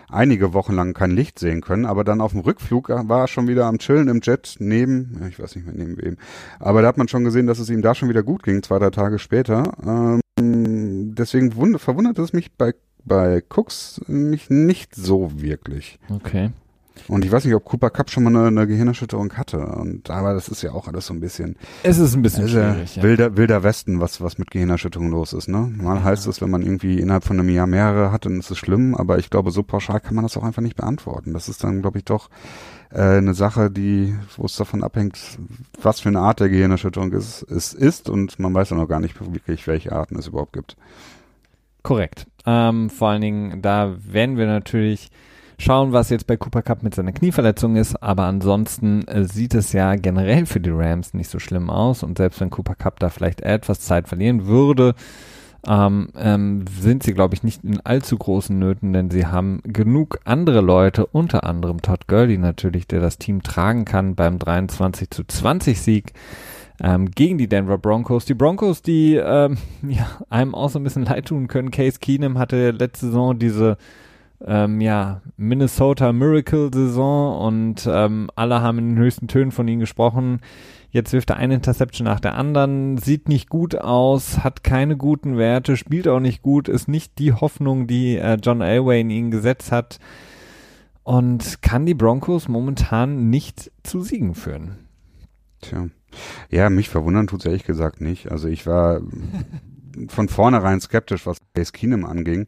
einige Wochen lang kein Licht sehen können, aber dann auf dem Rückflug war er schon wieder am Chillen im Jet neben, ja, ich weiß nicht mehr neben wem, aber da hat man schon gesehen, dass es ihm da schon wieder gut ging, zwei, drei Tage später. Ähm, deswegen wund verwundert es mich bei, bei Cooks mich nicht so wirklich. Okay. Und ich weiß nicht, ob Cooper Cup schon mal eine, eine Gehirnerschütterung hatte. Und aber das ist ja auch alles so ein bisschen Es ist ein bisschen schwierig. Ja. wilder, wilder Westen, was, was mit Gehirnerschütterung los ist. Ne? Mal Ja. heißt es, wenn man irgendwie innerhalb von einem Jahr mehrere hat, dann ist es schlimm. Aber ich glaube, so pauschal kann man das auch einfach nicht beantworten. Das ist dann, glaube ich, doch äh, eine Sache, die, wo es davon abhängt, was für eine Art der Gehirnerschütterung es, es ist. Und man weiß ja noch gar nicht wirklich, welche Arten es überhaupt gibt. Korrekt. Ähm, vor allen Dingen, da werden wir natürlich schauen, was jetzt bei Cooper Cup mit seiner Knieverletzung ist. Aber ansonsten äh, sieht es ja generell für die Rams nicht so schlimm aus. Und selbst wenn Cooper Cup da vielleicht etwas Zeit verlieren würde, ähm, ähm, sind sie, glaube ich, nicht in allzu großen Nöten, denn sie haben genug andere Leute, unter anderem Todd Gurley natürlich, der das Team tragen kann beim 23 zu 20 Sieg ähm, gegen die Denver Broncos. Die Broncos, die ähm, ja, einem auch so ein bisschen leid tun können. Case Keenum hatte letzte Saison diese ähm, ja, Minnesota Miracle Saison und ähm, alle haben in den höchsten Tönen von ihm gesprochen. Jetzt wirft er eine Interception nach der anderen, sieht nicht gut aus, hat keine guten Werte, spielt auch nicht gut, ist nicht die Hoffnung, die äh, John Elway in ihn gesetzt hat und kann die Broncos momentan nicht zu Siegen führen. Tja. Ja, mich verwundern tut's ehrlich gesagt nicht. Also ich war von vornherein skeptisch, was Case Keenum anging.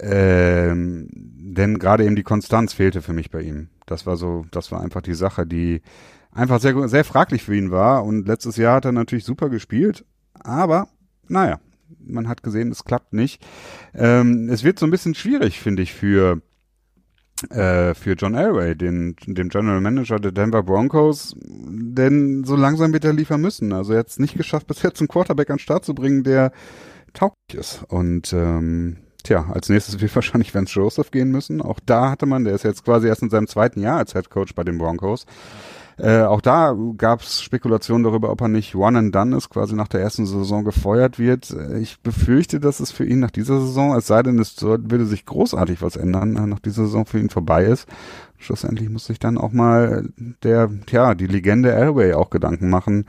Ähm, denn gerade eben die Konstanz fehlte für mich bei ihm. Das war so, das war einfach die Sache, die einfach sehr, sehr fraglich für ihn war. Und letztes Jahr hat er natürlich super gespielt. Aber, naja, man hat gesehen, es klappt nicht. Ähm, es wird so ein bisschen schwierig, finde ich, für äh, für John Elway, den, dem General Manager der Denver Broncos, denn so langsam wird er liefern müssen. Also er hat es nicht geschafft, bis jetzt einen Quarterback an den Start zu bringen, der tauglich ist. Und ähm, tja, als nächstes wird wahrscheinlich Vance Joseph gehen müssen. Auch da hatte man, der ist jetzt quasi erst in seinem zweiten Jahr als Head Coach bei den Broncos. Äh, auch da gab es Spekulationen darüber, ob er nicht one and done ist, quasi nach der ersten Saison gefeuert wird. Äh, Ich befürchte, dass es für ihn nach dieser Saison, es sei denn, es würde sich großartig was ändern, äh, nach dieser Saison für ihn vorbei ist. Schlussendlich muss sich dann auch mal der, tja, die Legende Elway auch Gedanken machen,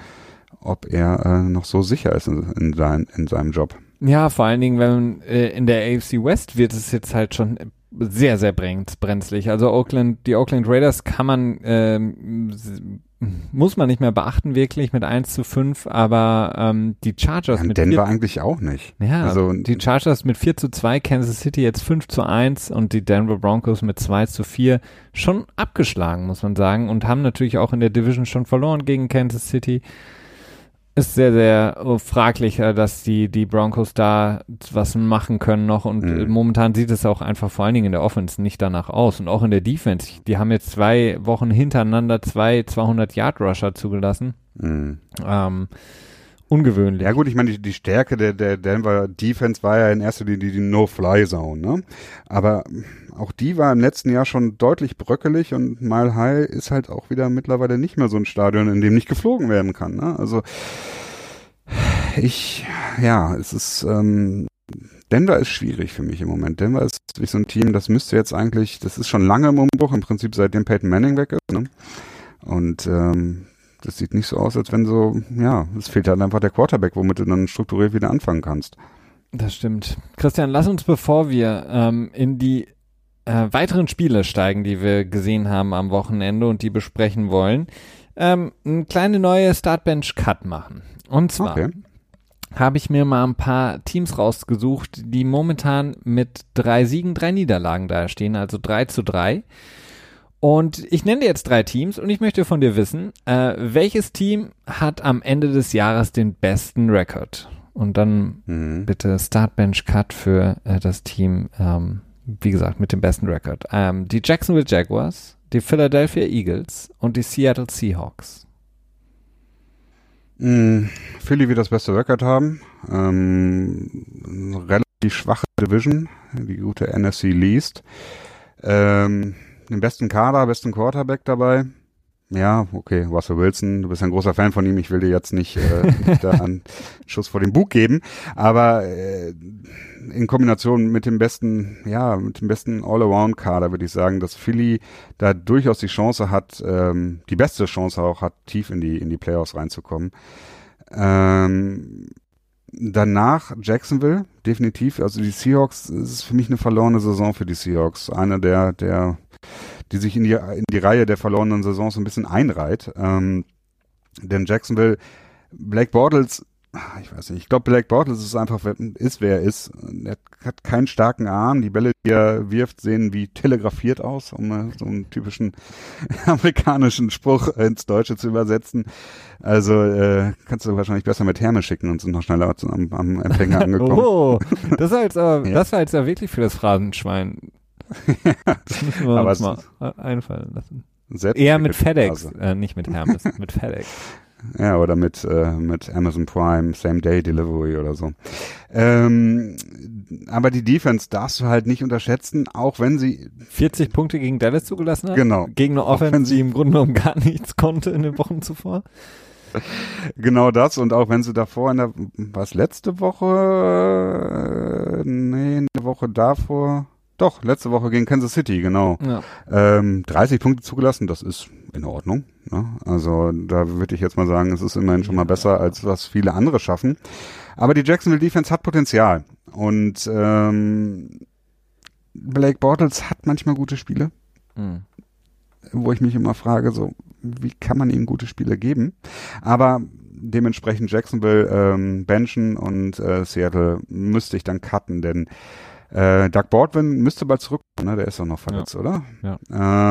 ob er äh, noch so sicher ist in, in, sein, in seinem Job. Ja, vor allen Dingen, wenn äh, in der AFC West wird es jetzt halt schon sehr, sehr brennt, brenzlig. Also Oakland, die Oakland Raiders kann man, ähm, muss man nicht mehr beachten wirklich mit 1 zu 5, aber ähm, die Chargers Ja, mit Denver vier, eigentlich auch nicht. ja, also- die Chargers mit 4 zu 2, Kansas City jetzt 5 zu 1 und die Denver Broncos mit 2 zu 4 schon abgeschlagen, muss man sagen, und haben natürlich auch in der Division schon verloren gegen Kansas City. Ist sehr, sehr äh, fraglich, äh, dass die, die Broncos da was machen können noch und Mhm. äh, momentan sieht es auch einfach vor allen Dingen in der Offense nicht danach aus und auch in der Defense. Die haben jetzt zwei Wochen hintereinander zwei 200-Yard-Rusher zugelassen. Mhm. Ähm, ungewöhnlich. Ja gut, ich meine, die, die Stärke der, der Denver Defense war ja in erster Linie die, die No-Fly-Zone, ne? Aber auch die war im letzten Jahr schon deutlich bröckelig und Mile High ist halt auch wieder mittlerweile nicht mehr so ein Stadion, in dem nicht geflogen werden kann, ne? Also ich, ja, es ist, ähm, Denver ist schwierig für mich im Moment. Denver ist wirklich so ein Team, das müsste jetzt eigentlich, das ist schon lange im Umbruch, im Prinzip seitdem Peyton Manning weg ist, ne? Und ähm, das sieht nicht so aus, als wenn so, ja, es fehlt halt einfach der Quarterback, womit du dann strukturiert wieder anfangen kannst. Das stimmt. Christian, lass uns, bevor wir ähm, in die äh, weiteren Spiele steigen, die wir gesehen haben am Wochenende und die besprechen wollen, ähm, eine kleine neue Startbench-Cut machen. Und zwar Okay. habe ich mir mal ein paar Teams rausgesucht, die momentan mit drei Siegen, drei Niederlagen dastehen, also drei zu drei. Und ich nenne dir jetzt drei Teams und ich möchte von dir wissen, äh, welches Team hat am Ende des Jahres den besten Rekord? Und dann Mhm. bitte Startbench Cut für äh, das Team, ähm, wie gesagt, mit dem besten Rekord. Ähm, die Jacksonville Jaguars, die Philadelphia Eagles und die Seattle Seahawks. Mm, Philly wird das beste Record haben. Ähm, relativ schwache Division, die gute NFC Least. Ähm, den besten Kader, besten Quarterback dabei. Ja, okay, Russell Wilson, du bist ein großer Fan von ihm. Ich will dir jetzt nicht, äh, nicht da einen Schuss vor den Bug geben, aber äh, in Kombination mit dem besten, ja, mit dem besten All-Around-Kader würde ich sagen, dass Philly da durchaus die Chance hat, ähm, die beste Chance auch hat, tief in die in die Playoffs reinzukommen. Ähm, danach Jacksonville, definitiv. Also die Seahawks, es ist für mich eine verlorene Saison für die Seahawks. Einer der, der, die sich in die, in die Reihe der verlorenen Saisons so ein bisschen einreiht. Ähm, denn Jacksonville, Blake Bortles, ah, ich weiß nicht, ich glaube Blake Bortles ist einfach, ist wer er ist. Er hat keinen starken Arm. Die Bälle, die er wirft, sehen wie telegrafiert aus, um so einen typischen amerikanischen Spruch ins Deutsche zu übersetzen. Also äh, kannst du wahrscheinlich besser mit Hermes schicken und sind noch schneller am, am Empfänger angekommen. Oh, das war jetzt aber, Ja. das war jetzt ja wirklich für das Phrasenschwein. Das müssen wir uns mal einfallen lassen. Eher mit FedEx, äh, nicht mit Hermes, mit FedEx. Ja, oder mit, äh, mit Amazon Prime, Same Day Delivery oder so. Ähm, aber die Defense darfst du halt nicht unterschätzen, auch wenn sie 40 Punkte gegen Dallas zugelassen hat. Genau. Gegen eine Offense, sie- die im Grunde genommen gar nichts konnte in den Wochen zuvor. genau das und auch wenn sie davor in der, was letzte Woche, äh, nee, in der Woche davor, doch, letzte Woche gegen Kansas City, genau. Ja. Ähm, 30 Punkte zugelassen, das ist in Ordnung. Ne? Also da würde ich jetzt mal sagen, es ist immerhin schon mal besser, als was viele andere schaffen. Aber die Jacksonville Defense hat Potenzial. Und ähm, Blake Bortles hat manchmal gute Spiele, Hm. wo ich mich immer frage, so, wie kann man ihm gute Spiele geben? Aber dementsprechend Jacksonville ähm, benchen und äh, Seattle müsste ich dann cutten, denn äh, Doug Baldwin müsste bald zurückkommen, ne? der ist doch noch verletzt, oder? Ja.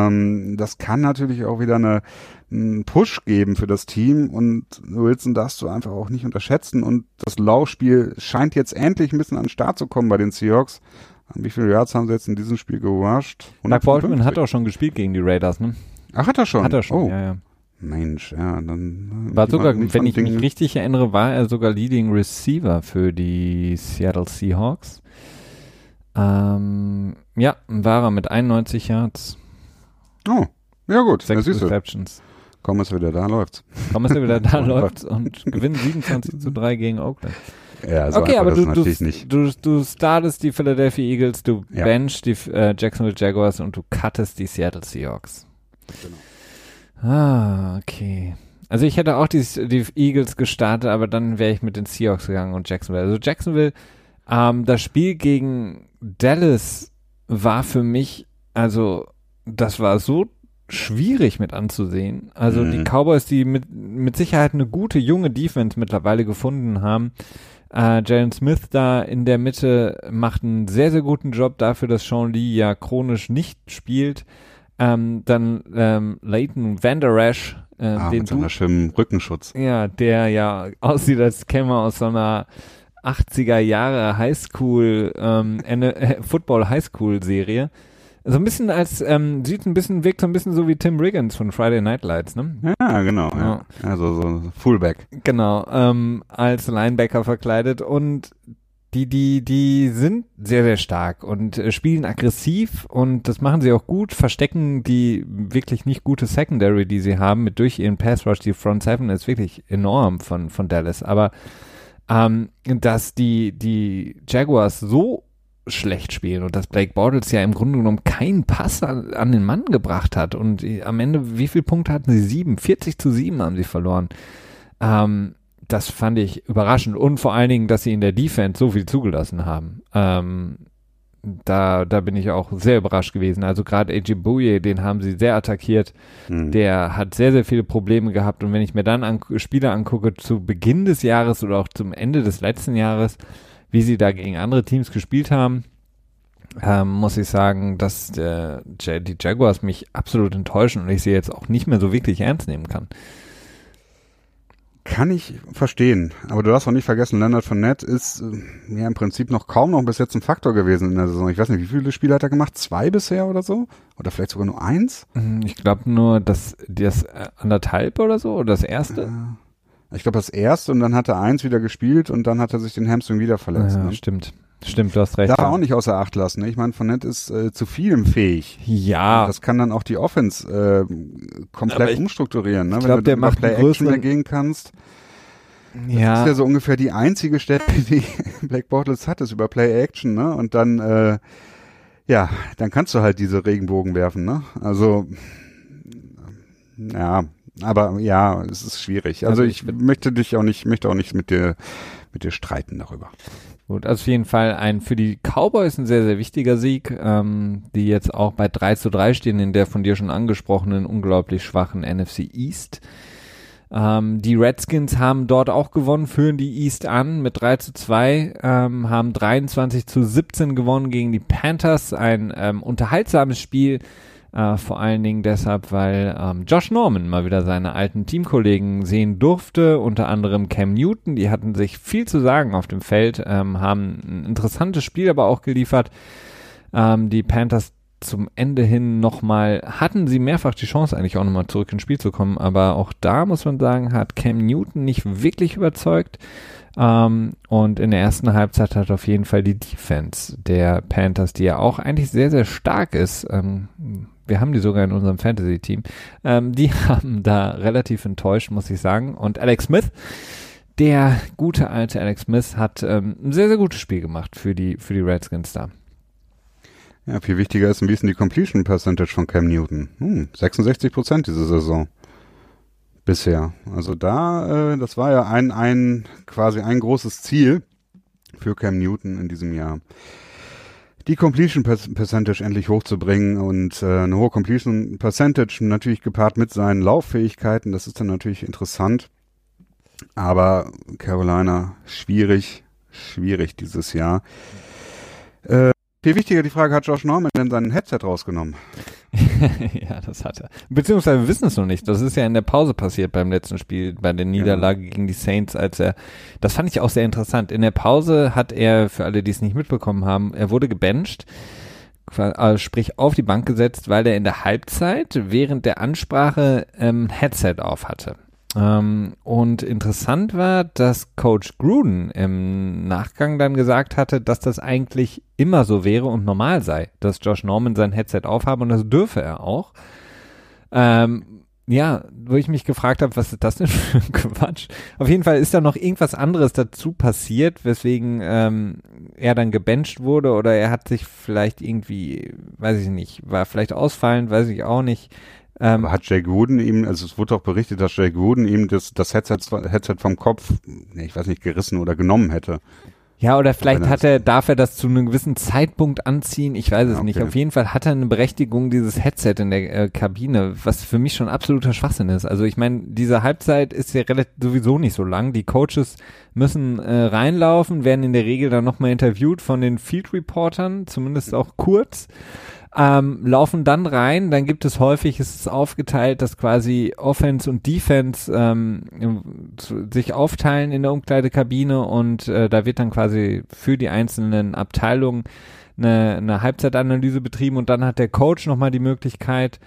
Ähm, das kann natürlich auch wieder eine, einen Push geben für das Team und Wilson darfst du einfach auch nicht unterschätzen und das Laufspiel scheint jetzt endlich ein bisschen an den Start zu kommen bei den Seahawks. Wie viele Yards haben sie jetzt in diesem Spiel gerusht? Doug Baldwin 155? hat auch schon gespielt gegen die Raiders, ne? Ach, hat er schon? Hat er schon, Oh, ja, ja. Mensch, ja, dann. äh, War sogar, wenn ich mich Dingen- richtig erinnere, war er sogar Leading Receiver für die Seattle Seahawks. Ähm, ja, war er mit 91 Yards, Oh, ja gut, sechs. Receptions. Komm, ist wieder da, läuft's. Ist er wieder da Oh läuft und gewinnt 27 zu 3 gegen Oakland. Ja, so okay, aber das du, ist du, natürlich nicht. du, du startest die Philadelphia Eagles, du Ja. bench die äh, Jacksonville Jaguars und du cuttest die Seattle Seahawks. Genau. Ah, okay. Also ich hätte auch die, die Eagles gestartet, aber dann wäre ich mit den Seahawks gegangen und Jacksonville. Also Jacksonville, ähm, das Spiel gegen Dallas war für mich, also das war so schwierig mit anzusehen. Also Mhm. die Cowboys, die mit, mit Sicherheit eine gute junge Defense mittlerweile gefunden haben. Äh, Jalen Smith da in der Mitte macht einen sehr, sehr guten Job dafür, dass Sean Lee ja chronisch nicht spielt. Ähm, dann ähm, Leighton Vanderash, äh, Ah, den mit du, seiner schönen Rückenschutz. ja, der ja aussieht, als käme er aus so einer 80er Jahre Highschool, ähm, äh, Football Highschool Serie. So ein bisschen als, ähm, sieht ein bisschen, wirkt so ein bisschen so wie Tim Riggins von Friday Night Lights, ne? Ja, genau. Ja. Also so Fullback. Genau, ähm, als Linebacker verkleidet und die, die, die sind sehr, sehr stark und äh, spielen aggressiv und das machen sie auch gut, verstecken die wirklich nicht gute Secondary, die sie haben, mit durch ihren Pass Rush. Die Front Seven ist wirklich enorm von, von Dallas, aber ähm, dass die, die Jaguars so schlecht spielen und dass Blake Bortles ja im Grunde genommen keinen Pass an, an den Mann gebracht hat und äh, am Ende, wie viele Punkte hatten sie? Sieben, 40 zu sieben haben sie verloren. Ähm, das fand ich überraschend und vor allen Dingen, dass sie in der Defense so viel zugelassen haben. Ähm, da, da bin ich auch sehr überrascht gewesen. Also gerade AJ Bouye, den haben sie sehr attackiert. Hm. Der hat sehr, sehr viele Probleme gehabt. Und wenn ich mir dann an, Spiele angucke zu Beginn des Jahres oder auch zum Ende des letzten Jahres, wie sie da gegen andere Teams gespielt haben, ähm, muss ich sagen, dass der, die Jaguars mich absolut enttäuschen und ich sie jetzt auch nicht mehr so wirklich ernst nehmen kann. Kann ich verstehen. Aber du darfst auch nicht vergessen, Leonard Fournette ist äh, ja im Prinzip noch kaum noch bis jetzt ein Faktor gewesen in der Saison. Ich weiß nicht, wie viele Spiele hat er gemacht? Zwei bisher oder so? Oder vielleicht sogar nur eins? Hm, Ich glaube nur, dass das äh, anderthalb oder so, oder das erste. Äh, Ich glaube das erste und dann hat er eins wieder gespielt und dann hat er sich den Hamstring wieder verletzt. ja, ne? stimmt. Stimmt, du hast recht. Darf er auch nicht außer Acht lassen. Ne? Ich meine, Fournette ist äh, zu vielem fähig. Ja, Das kann dann auch die Offense äh, komplett ich- umstrukturieren. Ne? ich Wenn glaub, du der macht Play Action dagegen kannst. Das ja, ist ja so ungefähr die einzige Stelle, die Black Bortles hat, ist über Play Action, ne? Und dann, äh, ja, dann kannst du halt diese Regenbogen werfen, ne? Also, ja, aber ja, es ist schwierig. Also Also ich möchte dich auch nicht, möchte auch nicht mit dir, mit dir streiten darüber. Gut, also auf jeden Fall ein für die Cowboys ein sehr, sehr wichtiger Sieg, ähm, die jetzt auch bei 3 zu 3 stehen in der von dir schon angesprochenen unglaublich schwachen NFC East. Ähm, die Redskins haben dort auch gewonnen, führen die East an mit 3 zu 2, ähm, haben 23 zu 17 gewonnen gegen die Panthers. Ein ähm, unterhaltsames Spiel, äh, vor allen Dingen deshalb, weil ähm, Josh Norman mal wieder seine alten Teamkollegen sehen durfte, unter anderem Cam Newton. Die hatten sich viel zu sagen auf dem Feld, ähm, haben ein interessantes Spiel aber auch geliefert. Ähm, die Panthers zum Ende hin nochmal, hatten sie mehrfach die Chance eigentlich auch nochmal zurück ins Spiel zu kommen, aber auch da muss man sagen, hat Cam Newton nicht wirklich überzeugt. Ähm, und in der ersten Halbzeit hat auf jeden Fall die Defense der Panthers, die ja auch eigentlich sehr, sehr stark ist, ähm, wir haben die sogar in unserem Fantasy-Team, ähm, die haben da relativ enttäuscht, muss ich sagen. Und Alex Smith, der gute alte Alex Smith, hat ähm, ein sehr, sehr gutes Spiel gemacht für die, für die Redskins da. Ja, viel wichtiger ist, ist denn die Completion Percentage von Cam Newton? Hm, 66 Prozent diese Saison. Bisher. Also da, äh, das war ja ein, ein, quasi ein großes Ziel für Cam Newton in diesem Jahr. Die Completion Per- Percentage endlich hochzubringen und äh, eine hohe Completion Percentage natürlich gepaart mit seinen Lauffähigkeiten, das ist dann natürlich interessant. Aber Carolina schwierig, schwierig dieses Jahr. Äh, viel wichtiger die Frage, hat Josh Norman denn sein Headset rausgenommen? ja, das hat er. Beziehungsweise wir wissen es noch nicht. Das ist ja in der Pause passiert beim letzten Spiel, bei der Niederlage gegen die Saints, als er, das fand ich auch sehr interessant. In der Pause hat er, für alle, die es nicht mitbekommen haben, er wurde gebencht, äh, sprich auf die Bank gesetzt, weil er in der Halbzeit während der Ansprache ähm, Headset auf hatte. Ähm, und interessant war, dass Coach Gruden im Nachgang dann gesagt hatte, dass das eigentlich immer so wäre und normal sei, dass Josh Norman sein Headset aufhabe und das dürfe er auch. Ähm, ja, wo ich mich gefragt habe, was ist das denn für ein Quatsch? Auf jeden Fall ist da noch irgendwas anderes dazu passiert, weswegen ähm, er dann gebencht wurde oder er hat sich vielleicht irgendwie, weiß ich nicht, war vielleicht ausfallend, weiß ich auch nicht. Ähm, hat Jay Gruden ihm, also es wurde auch berichtet, dass Jay Gruden ihm das, das Headset, Headset vom Kopf, nee, ich weiß nicht, gerissen oder genommen hätte. Ja, oder vielleicht hat er, darf er das zu einem gewissen Zeitpunkt anziehen. Ich weiß es Ja, nicht. okay. Auf jeden Fall hat er eine Berechtigung, dieses Headset in der äh, Kabine, was für mich schon absoluter Schwachsinn ist. Also ich meine, diese Halbzeit ist ja relativ sowieso nicht so lang. Die Coaches müssen äh, reinlaufen, werden in der Regel dann nochmal interviewt von den Field Reportern, zumindest auch kurz. Ähm, laufen dann rein, dann gibt es häufig, ist es aufgeteilt, dass quasi Offense und Defense ähm, sich aufteilen in der Umkleidekabine und äh, da wird dann quasi für die einzelnen Abteilungen eine, eine Halbzeitanalyse betrieben und dann hat der Coach nochmal die Möglichkeit,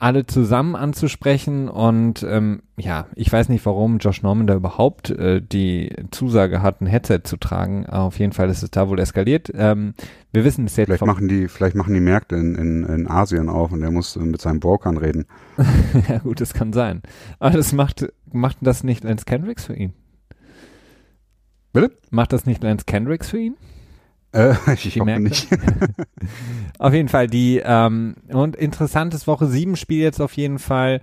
alle zusammen anzusprechen und ähm, ja, ich weiß nicht, warum Josh Norman da überhaupt äh, die Zusage hat, ein Headset zu tragen. Auf jeden Fall ist es da wohl eskaliert. Ähm, wir wissen es jetzt. Vielleicht machen die, vielleicht machen die Märkte in, in, in Asien auf und er muss mit seinen Brokern reden. ja gut, das kann sein. Aber das macht, macht das nicht Lance Kendricks für ihn? Bitte? Macht das nicht Lance Kendricks für ihn? Äh, ich Die hoffe nicht. auf jeden Fall die ähm, und interessantes Woche 7 Spiel jetzt auf jeden Fall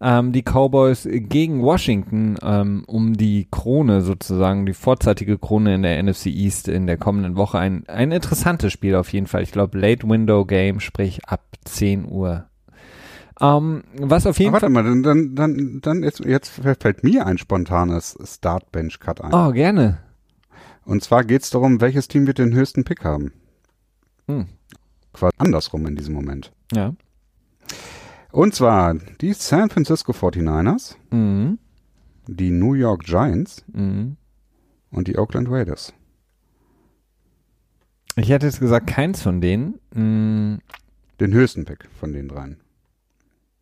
ähm, die Cowboys gegen Washington ähm, um die Krone sozusagen, die vorzeitige Krone in der NFC East in der kommenden Woche. Ein, ein interessantes Spiel auf jeden Fall. Ich glaube Late Window Game, sprich ab 10 Uhr. Ähm, was auf jeden Aber warte Fall. mal, dann, dann, dann, dann jetzt, jetzt fällt mir ein spontanes Start-Bench-Cut ein. Oh, gerne. Und zwar geht es darum, welches Team wird den höchsten Pick haben. Hm. Quasi andersrum in diesem Moment. Ja. Und zwar die San Francisco 49ers, Mhm. die New York Giants Mhm. und die Oakland Raiders. Ich hätte jetzt gesagt, keins von denen. Mhm. Den höchsten Pick von den dreien.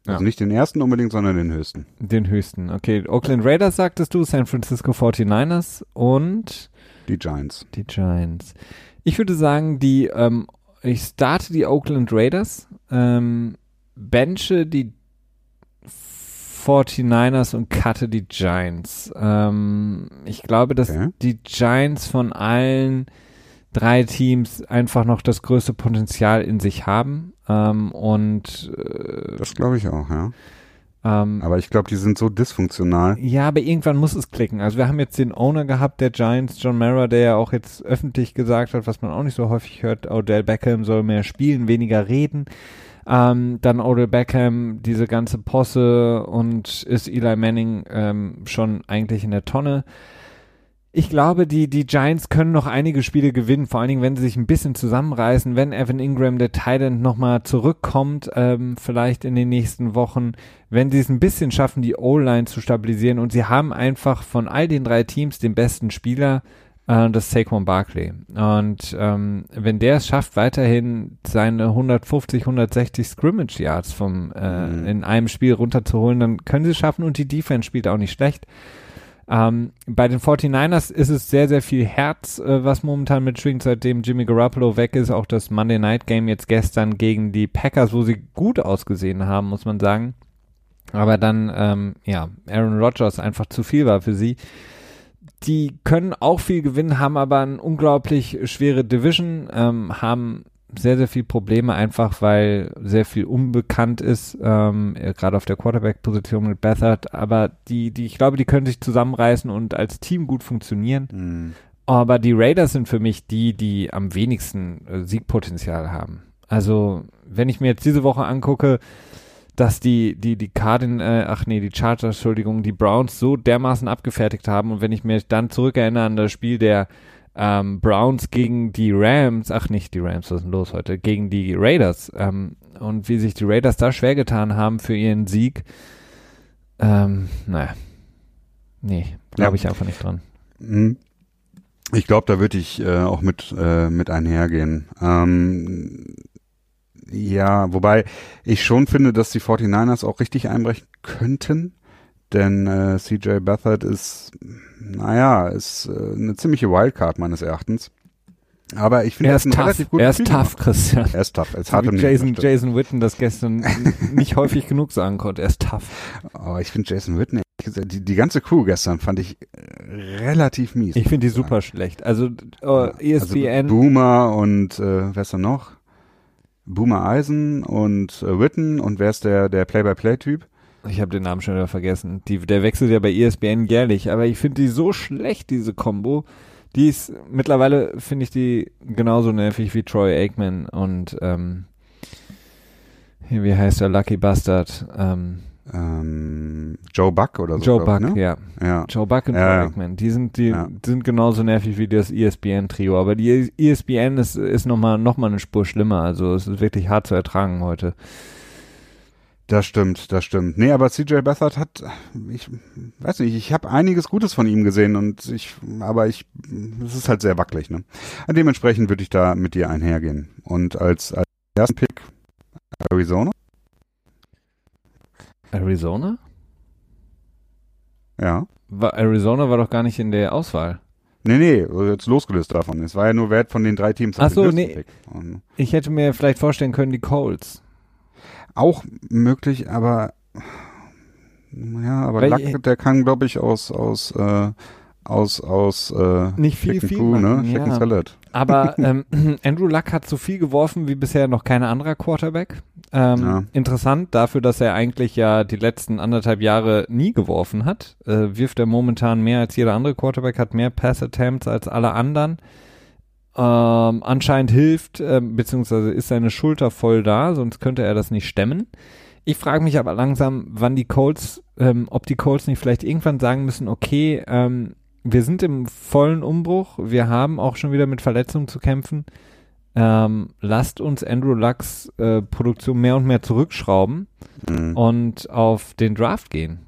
Also Ja. nicht den ersten unbedingt, sondern den höchsten. Den höchsten. Okay, Oakland Raiders sagtest du, San Francisco 49ers und Die Giants. die Giants. Ich würde sagen, die, ähm, ich starte die Oakland Raiders, ähm, benche die 49ers und cutte die Giants. Ähm, ich glaube, dass Okay. die Giants von allen drei Teams einfach noch das größte Potenzial in sich haben. Ähm, und äh, Das glaube ich auch, ja. ähm, Aber ich glaube, die sind so dysfunktional. Ja, aber irgendwann muss es klicken. Also wir haben jetzt den Owner gehabt, der Giants, John Mara, der ja auch jetzt öffentlich gesagt hat, was man auch nicht so häufig hört, Odell Beckham soll mehr spielen, weniger reden. Ähm, dann Odell Beckham, diese ganze Posse und ist Eli Manning ähm, schon eigentlich in der Tonne. Ich glaube, die, die Giants können noch einige Spiele gewinnen, vor allen Dingen, wenn sie sich ein bisschen zusammenreißen, wenn Evan Ingram, der Titan, nochmal zurückkommt, ähm, vielleicht in den nächsten Wochen, wenn sie es ein bisschen schaffen, die O-Line zu stabilisieren und sie haben einfach von all den drei Teams den besten Spieler, äh, das ist Saquon Barkley. Und ähm, wenn der es schafft, weiterhin seine 150, 160 Scrimmage Yards vom äh, Mhm. in einem Spiel runterzuholen, dann können sie es schaffen und die Defense spielt auch nicht schlecht. Ähm, bei den 49ers ist es sehr, sehr viel Herz, äh, was momentan mitschwingt, seitdem Jimmy Garoppolo weg ist. Auch das Monday Night Game jetzt gestern gegen die Packers, wo sie gut ausgesehen haben, muss man sagen. Aber dann, ähm, ja, Aaron Rodgers einfach zu viel war für sie. Die können auch viel gewinnen, haben aber eine unglaublich schwere Division, ähm, haben sehr, sehr viel Probleme, einfach weil sehr viel unbekannt ist, ähm, äh, gerade auf der Quarterback-Position mit Bethard. Aber die, die, ich glaube, die können sich zusammenreißen und als Team gut funktionieren. Hm. Aber die Raiders sind für mich die, die am wenigsten äh, Siegpotenzial haben. Also, wenn ich mir jetzt diese Woche angucke, dass die, die, die Cardin, äh, ach nee, die Chargers, Entschuldigung, die Browns so dermaßen abgefertigt haben und wenn ich mir dann zurückerinnere an das Spiel der ähm, Browns gegen die Rams, ach nicht die Rams, was ist denn los heute, gegen die Raiders ähm, und wie sich die Raiders da schwer getan haben für ihren Sieg, ähm, naja, nee, glaube Ja. ich einfach nicht dran. Hm. Ich glaube, da würde ich äh, auch mit, äh, mit einhergehen. Ähm, ja, wobei ich schon finde, dass die 49ers auch richtig einbrechen könnten. Denn äh, CJ Beathard ist, naja, ist äh, eine ziemliche Wildcard meines Erachtens. Aber ich finde, Er er ist tough, er ist tough. Christian. Er ist tough. Es So hat Jason. Jason Witten das gestern nicht häufig genug sagen konnte. Er ist tough. Aber ich finde Jason Witten, die, die ganze Crew gestern fand ich äh, relativ mies. Ich finde die super schlecht. Also äh, Also ESPN, Boomer und äh, wer ist da noch? Boomer Eisen und äh, Witten und wer ist der der Play-by-Play-Typ? Ich habe den Namen schon wieder vergessen. Die, der wechselt ja bei ESPN jährlich, aber ich finde die so schlecht, diese Combo. Die ist mittlerweile finde ich die genauso nervig wie Troy Aikman und ähm, hier, wie heißt der Lucky Bastard? Ähm, ähm, Joe Buck oder so. Joe Buck, ich, ne? ja. Ja. Joe Buck und Ja, Troy ja. Aikman, die sind, die Ja. sind genauso nervig wie das ESPN-Trio, aber die ESPN ist, ist nochmal noch mal eine Spur schlimmer, also es ist wirklich hart zu ertragen heute. Das stimmt, das stimmt. Nee, aber CJ Beathard hat, ich weiß nicht, ich habe einiges Gutes von ihm gesehen und ich, aber ich, es ist halt sehr wackelig, ne? Dementsprechend würde ich da mit dir einhergehen. Und als, als ersten Pick Arizona? Arizona? Ja. War, Arizona war doch gar nicht in der Auswahl. Nee, nee, jetzt losgelöst davon. Es war ja nur wert von den drei Teams. Ach so, nee. Und Ich hätte mir vielleicht vorstellen können, die Colts. Auch möglich, aber ja, aber Weil Luck, ich- der kann, glaube ich, aus, aus, äh, aus, aus, äh, Nicht viel, viel Poo, ne? ja. Salad. Aber ähm, Andrew Luck hat so viel geworfen wie bisher noch kein anderer Quarterback. Ähm, Ja. Interessant dafür, dass er eigentlich ja die letzten anderthalb Jahre nie geworfen hat. Äh, wirft er momentan mehr als jeder andere Quarterback, hat mehr Pass-Attempts als alle anderen. Ähm, anscheinend hilft, ähm, beziehungsweise ist seine Schulter voll da, sonst könnte er das nicht stemmen. Ich frage mich aber langsam, wann die Colts, ähm, ob die Colts nicht vielleicht irgendwann sagen müssen, okay, ähm, wir sind im vollen Umbruch, wir haben auch schon wieder mit Verletzungen zu kämpfen. Ähm, lasst uns Andrew Lucks äh, Produktion mehr und mehr zurückschrauben Mhm. und auf den Draft gehen.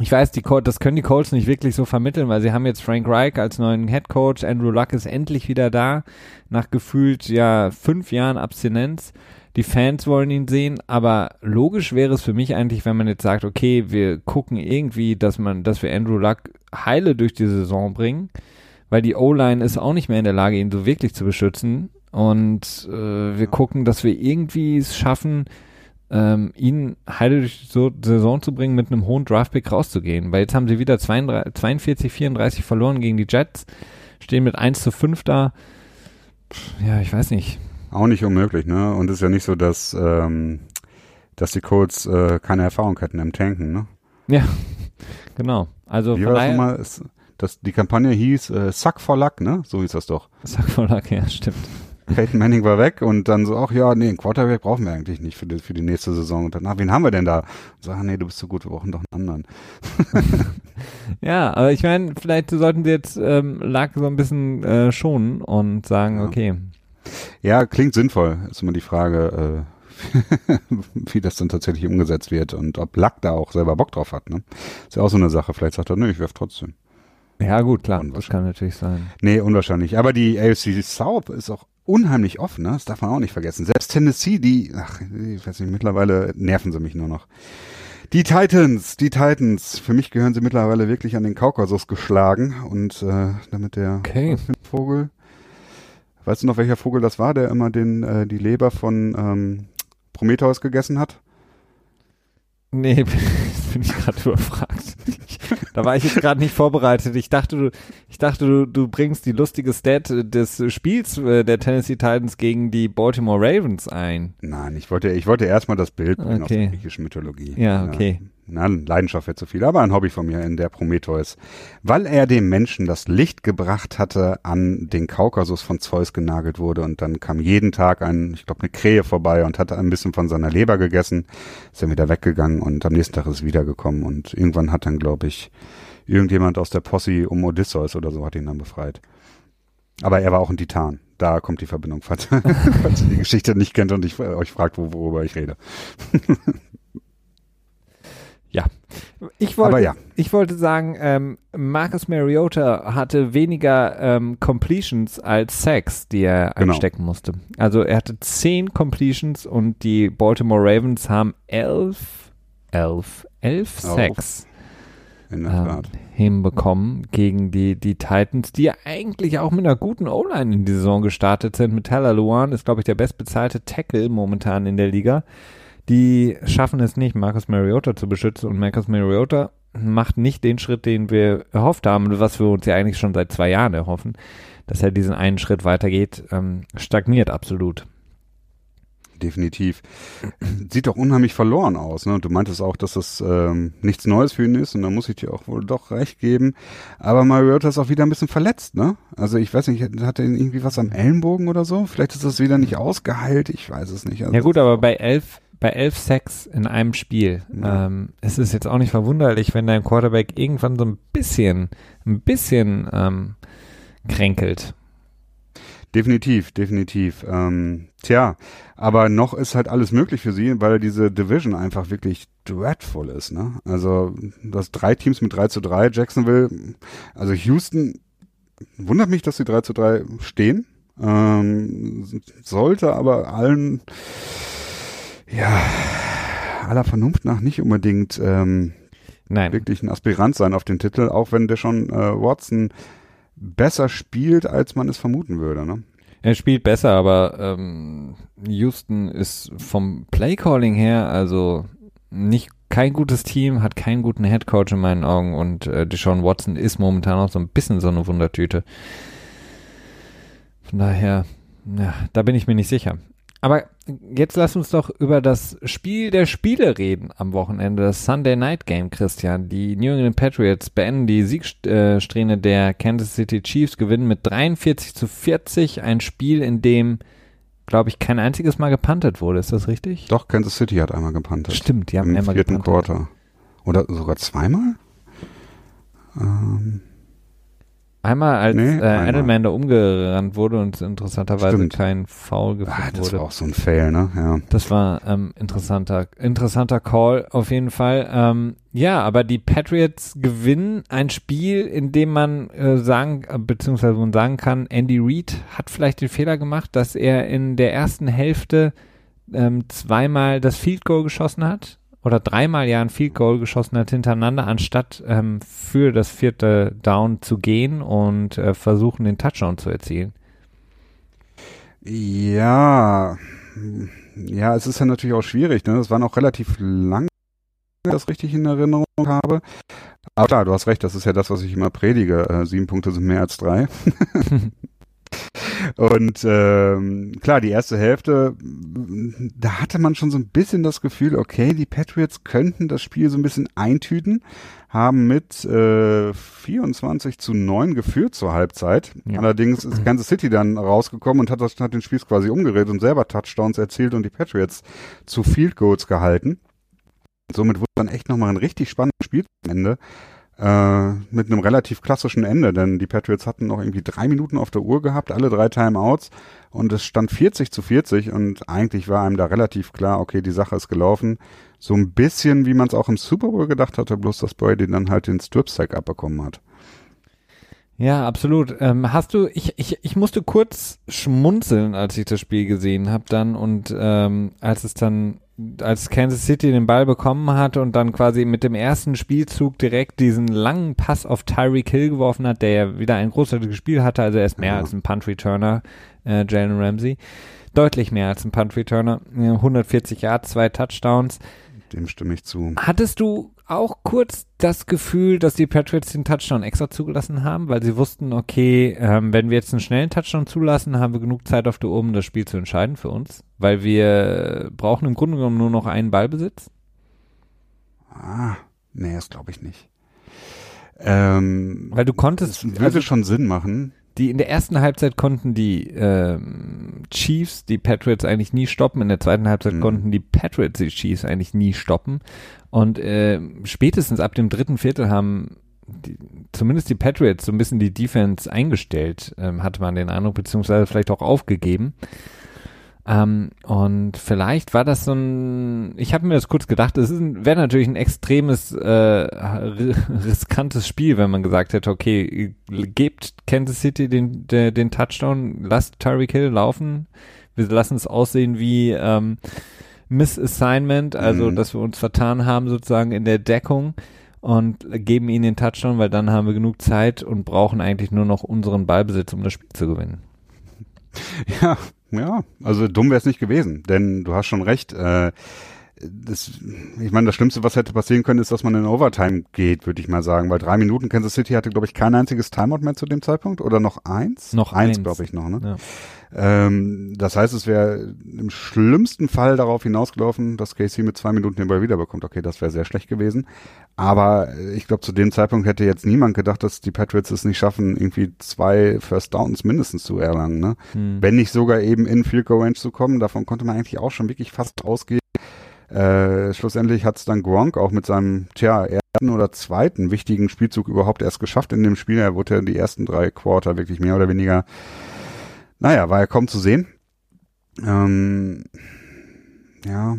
Ich weiß, die Col das können die Colts nicht wirklich so vermitteln, weil sie haben jetzt Frank Reich als neuen Head Coach. Andrew Luck ist endlich wieder da, nach gefühlt ja fünf Jahren Abstinenz. Die Fans wollen ihn sehen, aber logisch wäre es für mich eigentlich, wenn man jetzt sagt, okay, wir gucken irgendwie, dass man, dass wir Andrew Luck heile durch die Saison bringen, weil die O-Line ist auch nicht mehr in der Lage, ihn so wirklich zu beschützen. Und äh, wir gucken, dass wir irgendwie es schaffen, ähm, ihn heile durch die so Saison zu bringen, mit einem hohen Draftpick rauszugehen. Weil jetzt haben sie wieder 32, 42, 34 verloren gegen die Jets, stehen mit 1 zu 5 da. Ja, ich weiß nicht. Auch nicht unmöglich, ne? Und es ist ja nicht so, dass, ähm, dass die Colts äh, keine Erfahrung hätten im Tanken, ne? Ja, genau. Also Wie von war das nochmal? Das, die Kampagne hieß äh, Suck for Luck, ne? So hieß das doch. Sag voll okay, ja, stimmt. Peyton Manning war weg und dann so, ach ja, nee, einen Quarterback brauchen wir eigentlich nicht für die, für die nächste Saison. Und dann, ach, wen haben wir denn da? Und so, ach nee, du bist so gut, wir brauchen doch einen anderen. Ja, aber ich meine, vielleicht sollten sie jetzt ähm, Luck so ein bisschen äh, schonen und sagen, Ja. okay, Ja, klingt sinnvoll. Ist immer die Frage, äh, wie das dann tatsächlich umgesetzt wird und ob Luck da auch selber Bock drauf hat, ne? Ist ja auch so eine Sache. Vielleicht sagt er, nö, ich werf trotzdem. ja gut, klar, das kann natürlich sein. Nee, unwahrscheinlich. Aber die AFC South ist auch unheimlich offen, ne? Das darf man auch nicht vergessen. Selbst Tennessee, die, ach, ich weiß nicht, mittlerweile nerven sie mich nur noch. Die Titans, die Titans. Für mich gehören sie mittlerweile wirklich an den Kaukasus geschlagen und äh, damit der Okay. Vogel. Weißt du noch, welcher Vogel das war, der immer den äh, die Leber von ähm, Prometheus gegessen hat? Nee, jetzt bin ich gerade überfragt. Ich, da war ich jetzt gerade nicht vorbereitet. Ich dachte, du, ich dachte, du, du bringst die lustige Stat des Spiels äh, der Tennessee Titans gegen die Baltimore Ravens ein. Nein, ich wollte, ich wollte erstmal das Bild bringen aus Okay. der griechischen Mythologie. Ja, okay. Na, Leidenschaft wäre zu viel, aber ein Hobby von mir in der Prometheus. Weil er dem Menschen das Licht gebracht hatte, an den Kaukasus von Zeus genagelt wurde und dann kam jeden Tag ein, ich glaube, eine Krähe vorbei und hatte ein bisschen von seiner Leber gegessen, ist dann wieder weggegangen und am nächsten Tag ist wiedergekommen und irgendwann hat dann, glaube ich, irgendjemand aus der Posse um Odysseus oder so hat ihn dann befreit. Aber er war auch ein Titan. Da kommt die Verbindung, falls, falls ihr die Geschichte nicht kennt und ich, äh, euch fragt, wo, worüber ich rede. Ich wollte, ja. ich wollte sagen, ähm, Marcus Mariota hatte weniger ähm, Completions als Sacks, die er Genau. einstecken musste. Also er hatte zehn Completions und die Baltimore Ravens haben elf, elf, elf. Sacks. Ähm, hinbekommen gegen die, die Titans, die ja eigentlich auch mit einer guten O-Line in die Saison gestartet sind. Mit Tyler Luan ist, glaube ich, der bestbezahlte Tackle momentan in der Liga. Die schaffen es nicht, Marcus Mariota zu beschützen und Marcus Mariota macht nicht den Schritt, den wir erhofft haben, was wir uns ja eigentlich schon seit zwei Jahren erhoffen, dass er diesen einen Schritt weitergeht, ähm, stagniert absolut. Definitiv. Sieht doch unheimlich verloren aus. Ne? Du meintest auch, dass das ähm, nichts Neues für ihn ist. Und da muss ich dir auch wohl doch recht geben. Aber Mariota ist auch wieder ein bisschen verletzt. ne? Also ich weiß nicht, hat er irgendwie was am Ellenbogen oder so? Vielleicht ist das wieder nicht ausgeheilt. Ich weiß es nicht. Also Ja gut, aber bei elf, bei elf Sacks in einem Spiel. Ja. Ähm, es ist jetzt auch nicht verwunderlich, wenn dein Quarterback irgendwann so ein bisschen, ein bisschen ähm, kränkelt. Definitiv, definitiv. Ähm, tja, aber noch ist halt alles möglich für sie, weil diese Division einfach wirklich dreadful ist. Ne? Also du hast drei Teams mit 3 zu 3, Jacksonville, also Houston, wundert mich, dass sie 3 zu 3 stehen. Ähm, sollte aber allen, ja, aller Vernunft nach nicht unbedingt ähm, Nein. wirklich ein Aspirant sein auf den Titel, auch wenn der schon äh, Watson besser spielt, als man es vermuten würde. Ne? Er spielt besser, aber ähm, Houston ist vom Playcalling her also nicht kein gutes Team, hat keinen guten Headcoach in meinen Augen und äh, Deshaun Watson ist momentan auch so ein bisschen so eine Wundertüte. Von daher, ja, da bin ich mir nicht sicher. Aber jetzt lass uns doch über das Spiel der Spiele reden am Wochenende, das Sunday Night Game, Christian. Die New England Patriots beenden die Siegsträhne der Kansas City Chiefs, gewinnen mit 43 zu 40 ein Spiel, in dem, glaube ich, kein einziges Mal gepantet wurde. Ist das richtig? Doch, Kansas City hat einmal gepantet. Stimmt, die haben Im einmal vierten gepantet. Quarter. Oder sogar zweimal? Ähm. Einmal als nee, äh, Edelman da umgerannt wurde und interessanterweise Stimmt. kein Foul gefunden ah, das wurde. Das war auch so ein Fail, ne? Ja. Das war ähm, interessanter, interessanter Call auf jeden Fall. Ähm, ja, aber die Patriots gewinnen ein Spiel, in dem man äh, sagen, äh, beziehungsweise man sagen kann, Andy Reid hat vielleicht den Fehler gemacht, dass er in der ersten Hälfte ähm, zweimal das Field Goal geschossen hat oder dreimal ja ein Field Goal geschossen hat hintereinander, anstatt ähm, für das vierte Down zu gehen und äh, versuchen, den Touchdown zu erzielen. Ja, ja, es ist ja natürlich auch schwierig. Ne? Das war noch relativ lang, das richtig in Erinnerung habe. Aber klar, du hast recht, das ist ja das, was ich immer predige. Äh, sieben Punkte sind mehr als drei. Und ähm, klar, die erste Hälfte, da hatte man schon so ein bisschen das Gefühl, okay, die Patriots könnten das Spiel so ein bisschen eintüten, haben mit äh, 24 zu 9 geführt zur Halbzeit. Ja. Allerdings ist Kansas City dann rausgekommen und hat, das, hat den Spiel quasi umgedreht und selber Touchdowns erzielt und die Patriots zu Field Goals gehalten. Somit wurde dann echt nochmal ein richtig spannendes Spiel am Ende äh, mit einem relativ klassischen Ende, denn die Patriots hatten noch irgendwie drei Minuten auf der Uhr gehabt, alle drei Timeouts und es stand 40 zu 40 und eigentlich war einem da relativ klar, okay, die Sache ist gelaufen. So ein bisschen, wie man es auch im Super Bowl gedacht hatte, bloß dass Brady dann halt den Strip-Sack abbekommen hat. Ja, absolut. Ähm, hast du, ich, ich, ich musste kurz schmunzeln, als ich das Spiel gesehen habe dann und ähm, als es dann als Kansas City den Ball bekommen hat und dann quasi mit dem ersten Spielzug direkt diesen langen Pass auf Tyreek Hill geworfen hat, der ja wieder ein großartiges Spiel hatte, also er ist mehr ja. als ein Punt-Returner, äh, Jalen Ramsey. Deutlich mehr als ein Punt-Returner. 140 Yards, zwei Touchdowns. Dem stimme ich zu. Hattest du auch kurz das Gefühl, dass die Patriots den Touchdown extra zugelassen haben, weil sie wussten, okay, ähm, wenn wir jetzt einen schnellen Touchdown zulassen, haben wir genug Zeit auf der Uhr, um das Spiel zu entscheiden für uns, weil wir brauchen im Grunde genommen nur noch einen Ballbesitz? Ah, nee, das glaube ich nicht. Ähm, weil du konntest. würde also, schon Sinn machen die in der ersten Halbzeit konnten die ähm, Chiefs die Patriots eigentlich nie stoppen. In der zweiten Halbzeit mhm. konnten die Patriots die Chiefs eigentlich nie stoppen. Und äh, spätestens ab dem dritten Viertel haben die, zumindest die Patriots so ein bisschen die Defense eingestellt, ähm, hatte man den Eindruck, beziehungsweise vielleicht auch aufgegeben. Ähm, und vielleicht war das so ein, ich habe mir das kurz gedacht, es wäre natürlich ein extremes, äh, riskantes Spiel, wenn man gesagt hätte, okay, gebt Kansas City den, den, den Touchdown, lasst Tyreek Hill laufen, wir lassen es aussehen wie ähm, Misassignment, also mhm. dass wir uns vertan haben sozusagen in der Deckung und geben ihnen den Touchdown, weil dann haben wir genug Zeit und brauchen eigentlich nur noch unseren Ballbesitz, um das Spiel zu gewinnen. Ja, ja, also dumm wäre es nicht gewesen, denn du hast schon recht. Äh, das, ich meine, das Schlimmste, was hätte passieren können, ist, dass man in Overtime geht, würde ich mal sagen, weil drei Minuten Kansas City hatte, glaube ich, kein einziges Timeout mehr zu dem Zeitpunkt oder noch eins? Noch eins, eins. glaube ich, noch. Ne? Ja. Ähm, das heißt, es wäre im schlimmsten Fall darauf hinausgelaufen, dass Casey mit zwei Minuten den Ball wiederbekommt. Okay, das wäre sehr schlecht gewesen. Aber ich glaube, zu dem Zeitpunkt hätte jetzt niemand gedacht, dass die Patriots es nicht schaffen, irgendwie zwei First Downs mindestens zu erlangen. Ne? Hm. Wenn nicht sogar eben in Field Goal Range zu kommen. Davon konnte man eigentlich auch schon wirklich fast ausgehen. Äh, schlussendlich hat es dann Gronk auch mit seinem, tja, ersten oder zweiten wichtigen Spielzug überhaupt erst geschafft in dem Spiel. Er wurde ja die ersten drei Quarter wirklich mehr oder weniger, naja, war ja kaum zu sehen. Ähm, ja,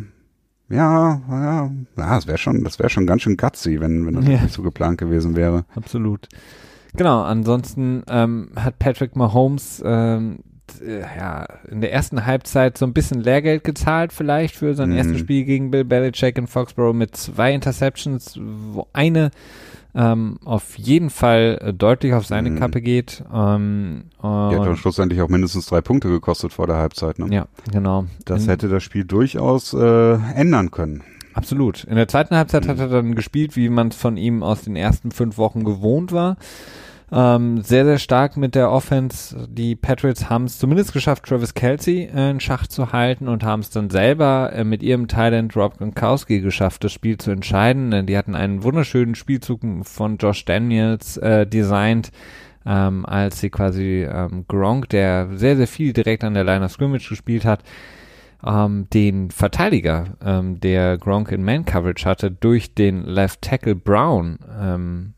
ja, ja, ja, das wäre schon, das wäre schon ganz schön gutsy, wenn, wenn das Ja. nicht so geplant gewesen wäre. Absolut. Genau, ansonsten ähm, hat Patrick Mahomes ähm, äh, ja, in der ersten Halbzeit so ein bisschen Lehrgeld gezahlt vielleicht für sein Mhm. erstes Spiel gegen Bill Belichick in Foxborough mit zwei Interceptions, wo eine ähm, auf jeden Fall äh, deutlich auf seine Mhm. Kappe geht. Ähm, Die hat dann schlussendlich auch mindestens drei Punkte gekostet vor der Halbzeit. Ne? ja, genau. Das In- hätte das Spiel durchaus äh, ändern können. Absolut. In der zweiten Halbzeit Mhm. hat er dann gespielt, wie man es von ihm aus den ersten fünf Wochen gewohnt war. Ähm, sehr, sehr stark mit der Offense. Die Patriots haben es zumindest geschafft, Travis Kelsey äh, in Schach zu halten und haben es dann selber äh, mit ihrem Thailand Rob Gronkowski geschafft, das Spiel zu entscheiden. Denn die hatten einen wunderschönen Spielzug von Josh Daniels äh, designt, ähm, als sie quasi ähm, Gronk, der sehr, sehr viel direkt an der Line of Scrimmage gespielt hat, ähm, den Verteidiger, ähm, der Gronk in Man-Coverage hatte, durch den Left Tackle Brown ähm,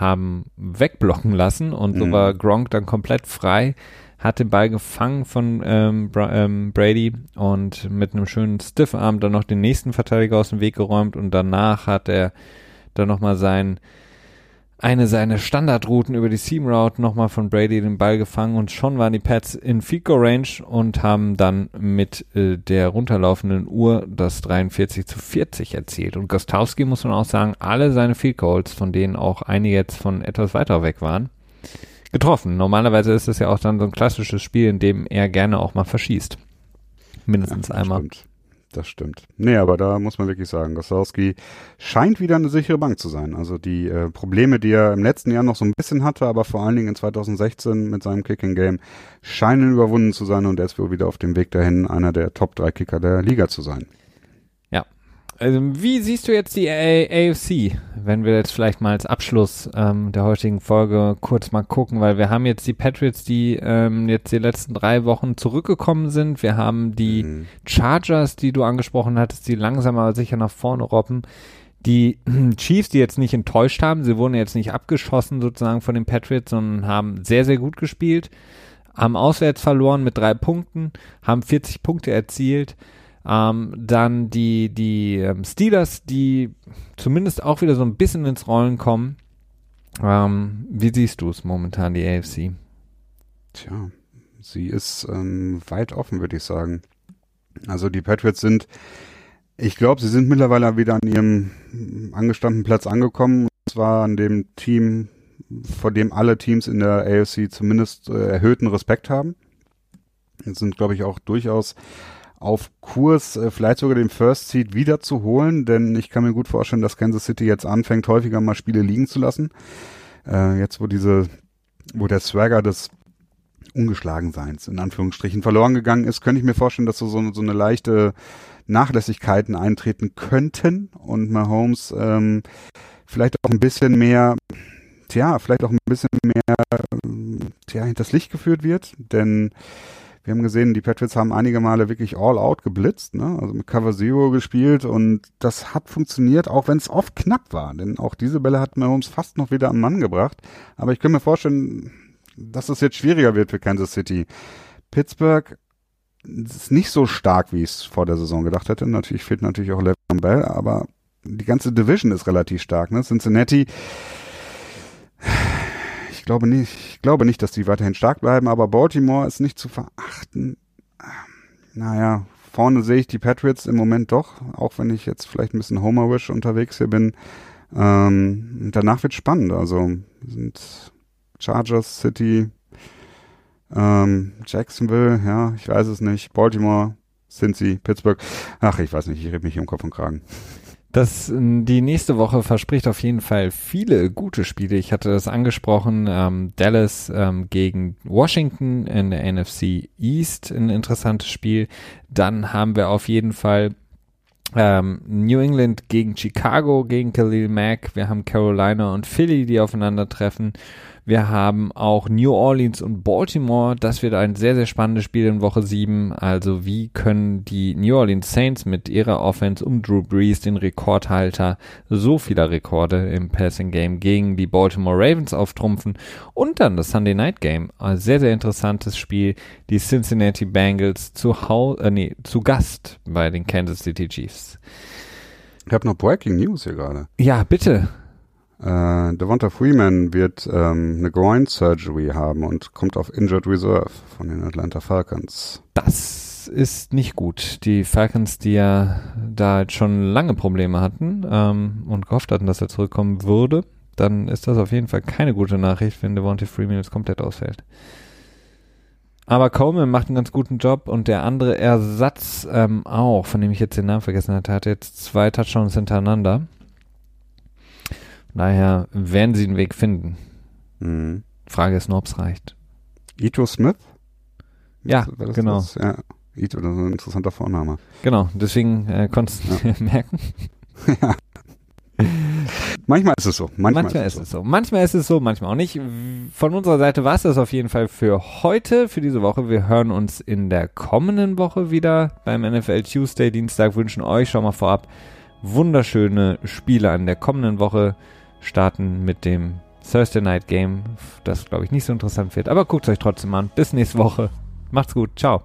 haben wegblocken lassen und so Mhm. war Gronk dann komplett frei, hat den Ball gefangen von ähm, Bra ähm, Brady und mit einem schönen Stiffarm dann noch den nächsten Verteidiger aus dem Weg geräumt und danach hat er dann nochmal sein eine seiner Standardrouten über die Seam Route nochmal von Brady den Ball gefangen und schon waren die Pats in Goal Range und haben dann mit äh, der runterlaufenden Uhr das 43 zu 40 erzielt. Und Gostowski muss man auch sagen, alle seine Field Goals, von denen auch einige jetzt von etwas weiter weg waren, getroffen. Normalerweise ist es ja auch dann so ein klassisches Spiel, in dem er gerne auch mal verschießt. Mindestens das einmal. Stimmt. Das stimmt. Nee, aber da muss man wirklich sagen, Gosowski scheint wieder eine sichere Bank zu sein. Also die äh, Probleme, die er im letzten Jahr noch so ein bisschen hatte, aber vor allen Dingen in 2016 mit seinem Kicking-Game, scheinen überwunden zu sein und er ist wohl wieder auf dem Weg dahin, einer der Top-3-Kicker der Liga zu sein. Also, wie siehst du jetzt die A AFC, wenn wir jetzt vielleicht mal als Abschluss ähm, der heutigen Folge kurz mal gucken, weil wir haben jetzt die Patriots, die ähm, jetzt die letzten drei Wochen zurückgekommen sind. Wir haben die Mhm. Chargers, die du angesprochen hattest, die langsam aber sicher nach vorne robben. Die Chiefs, die jetzt nicht enttäuscht haben, sie wurden jetzt nicht abgeschossen sozusagen von den Patriots, sondern haben sehr, sehr gut gespielt, haben auswärts verloren mit drei Punkten, haben 40 Punkte erzielt. Ähm, dann die, die ähm, Steelers, die zumindest auch wieder so ein bisschen ins Rollen kommen. Ähm, wie siehst du es momentan, die AFC? Tja, sie ist ähm, weit offen, würde ich sagen. Also die Patriots sind, ich glaube, sie sind mittlerweile wieder an ihrem mm, angestammten Platz angekommen. Und zwar an dem Team, vor dem alle Teams in der AFC zumindest äh, erhöhten Respekt haben. Jetzt sind, glaube ich, auch durchaus auf Kurs, äh, vielleicht sogar den First Seed wieder zu holen, denn ich kann mir gut vorstellen, dass Kansas City jetzt anfängt, häufiger mal Spiele liegen zu lassen. Äh, jetzt, wo diese, wo der Swagger des Ungeschlagenseins in Anführungsstrichen verloren gegangen ist, könnte ich mir vorstellen, dass so, so, so eine leichte Nachlässigkeiten eintreten könnten und Mahomes ähm, vielleicht auch ein bisschen mehr, tja, vielleicht auch ein bisschen mehr, ähm, tja, hinters Licht geführt wird, denn wir haben gesehen, die Patriots haben einige Male wirklich all out geblitzt, ne? also mit Cover Zero gespielt und das hat funktioniert, auch wenn es oft knapp war, denn auch diese Bälle hat Mahomes fast noch wieder am Mann gebracht, aber ich kann mir vorstellen, dass es jetzt schwieriger wird für Kansas City. Pittsburgh ist nicht so stark, wie ich es vor der Saison gedacht hätte. Natürlich fehlt natürlich auch Le'Veon Bell, aber die ganze Division ist relativ stark. Ne? Cincinnati, glaube nicht, ich glaube nicht, dass die weiterhin stark bleiben, aber Baltimore ist nicht zu verachten. Naja, vorne sehe ich die Patriots im Moment doch, auch wenn ich jetzt vielleicht ein bisschen Homerish unterwegs hier bin. Ähm, danach wird spannend. Also sind Chargers, City, ähm, Jacksonville, ja, ich weiß es nicht, Baltimore, Cincy, Pittsburgh. Ach, ich weiß nicht, ich rede mich hier um Kopf und Kragen. Das, die nächste Woche verspricht auf jeden Fall viele gute Spiele. Ich hatte das angesprochen, ähm, Dallas ähm, gegen Washington in der NFC East, ein interessantes Spiel. Dann haben wir auf jeden Fall ähm, New England gegen Chicago, gegen Khalil Mack. Wir haben Carolina und Philly, die aufeinandertreffen. Wir haben auch New Orleans und Baltimore. Das wird ein sehr, sehr spannendes Spiel in Woche 7. Also wie können die New Orleans Saints mit ihrer Offense um Drew Brees, den Rekordhalter, so vieler Rekorde im Passing Game gegen die Baltimore Ravens auftrumpfen. Und dann das Sunday Night Game. Ein sehr, sehr interessantes Spiel. Die Cincinnati Bengals zu, Hau äh, nee, zu Gast bei den Kansas City Chiefs. Ich habe noch Breaking News hier gerade. Ja, bitte. Äh, Devonta Freeman wird ähm, eine Groin Surgery haben und kommt auf Injured Reserve von den Atlanta Falcons. Das ist nicht gut. Die Falcons, die ja da jetzt schon lange Probleme hatten ähm, und gehofft hatten, dass er zurückkommen würde, dann ist das auf jeden Fall keine gute Nachricht, wenn Devonta Freeman jetzt komplett ausfällt. Aber Coleman macht einen ganz guten Job und der andere Ersatz ähm, auch, von dem ich jetzt den Namen vergessen hatte, hat jetzt zwei Touchdowns hintereinander. Daher werden sie den Weg finden. Mhm. Frage ist nur, ob es reicht. Ito Smith? Ja, das genau. Das? Ja, Ito, das ist ein interessanter Vorname. Genau, deswegen äh, konntest du dir merken. Manchmal ist es so. Manchmal, Manchmal ist es so. Manchmal ist es so, manchmal auch nicht. Von unserer Seite war es das auf jeden Fall für heute, für diese Woche. Wir hören uns in der kommenden Woche wieder beim NFL Tuesday Dienstag. Wünschen euch schon mal vorab wunderschöne Spiele an der kommenden Woche. Starten mit dem Thursday Night Game, das glaube ich nicht so interessant wird. Aber guckt euch trotzdem an. Bis nächste Woche. Macht's gut. Ciao.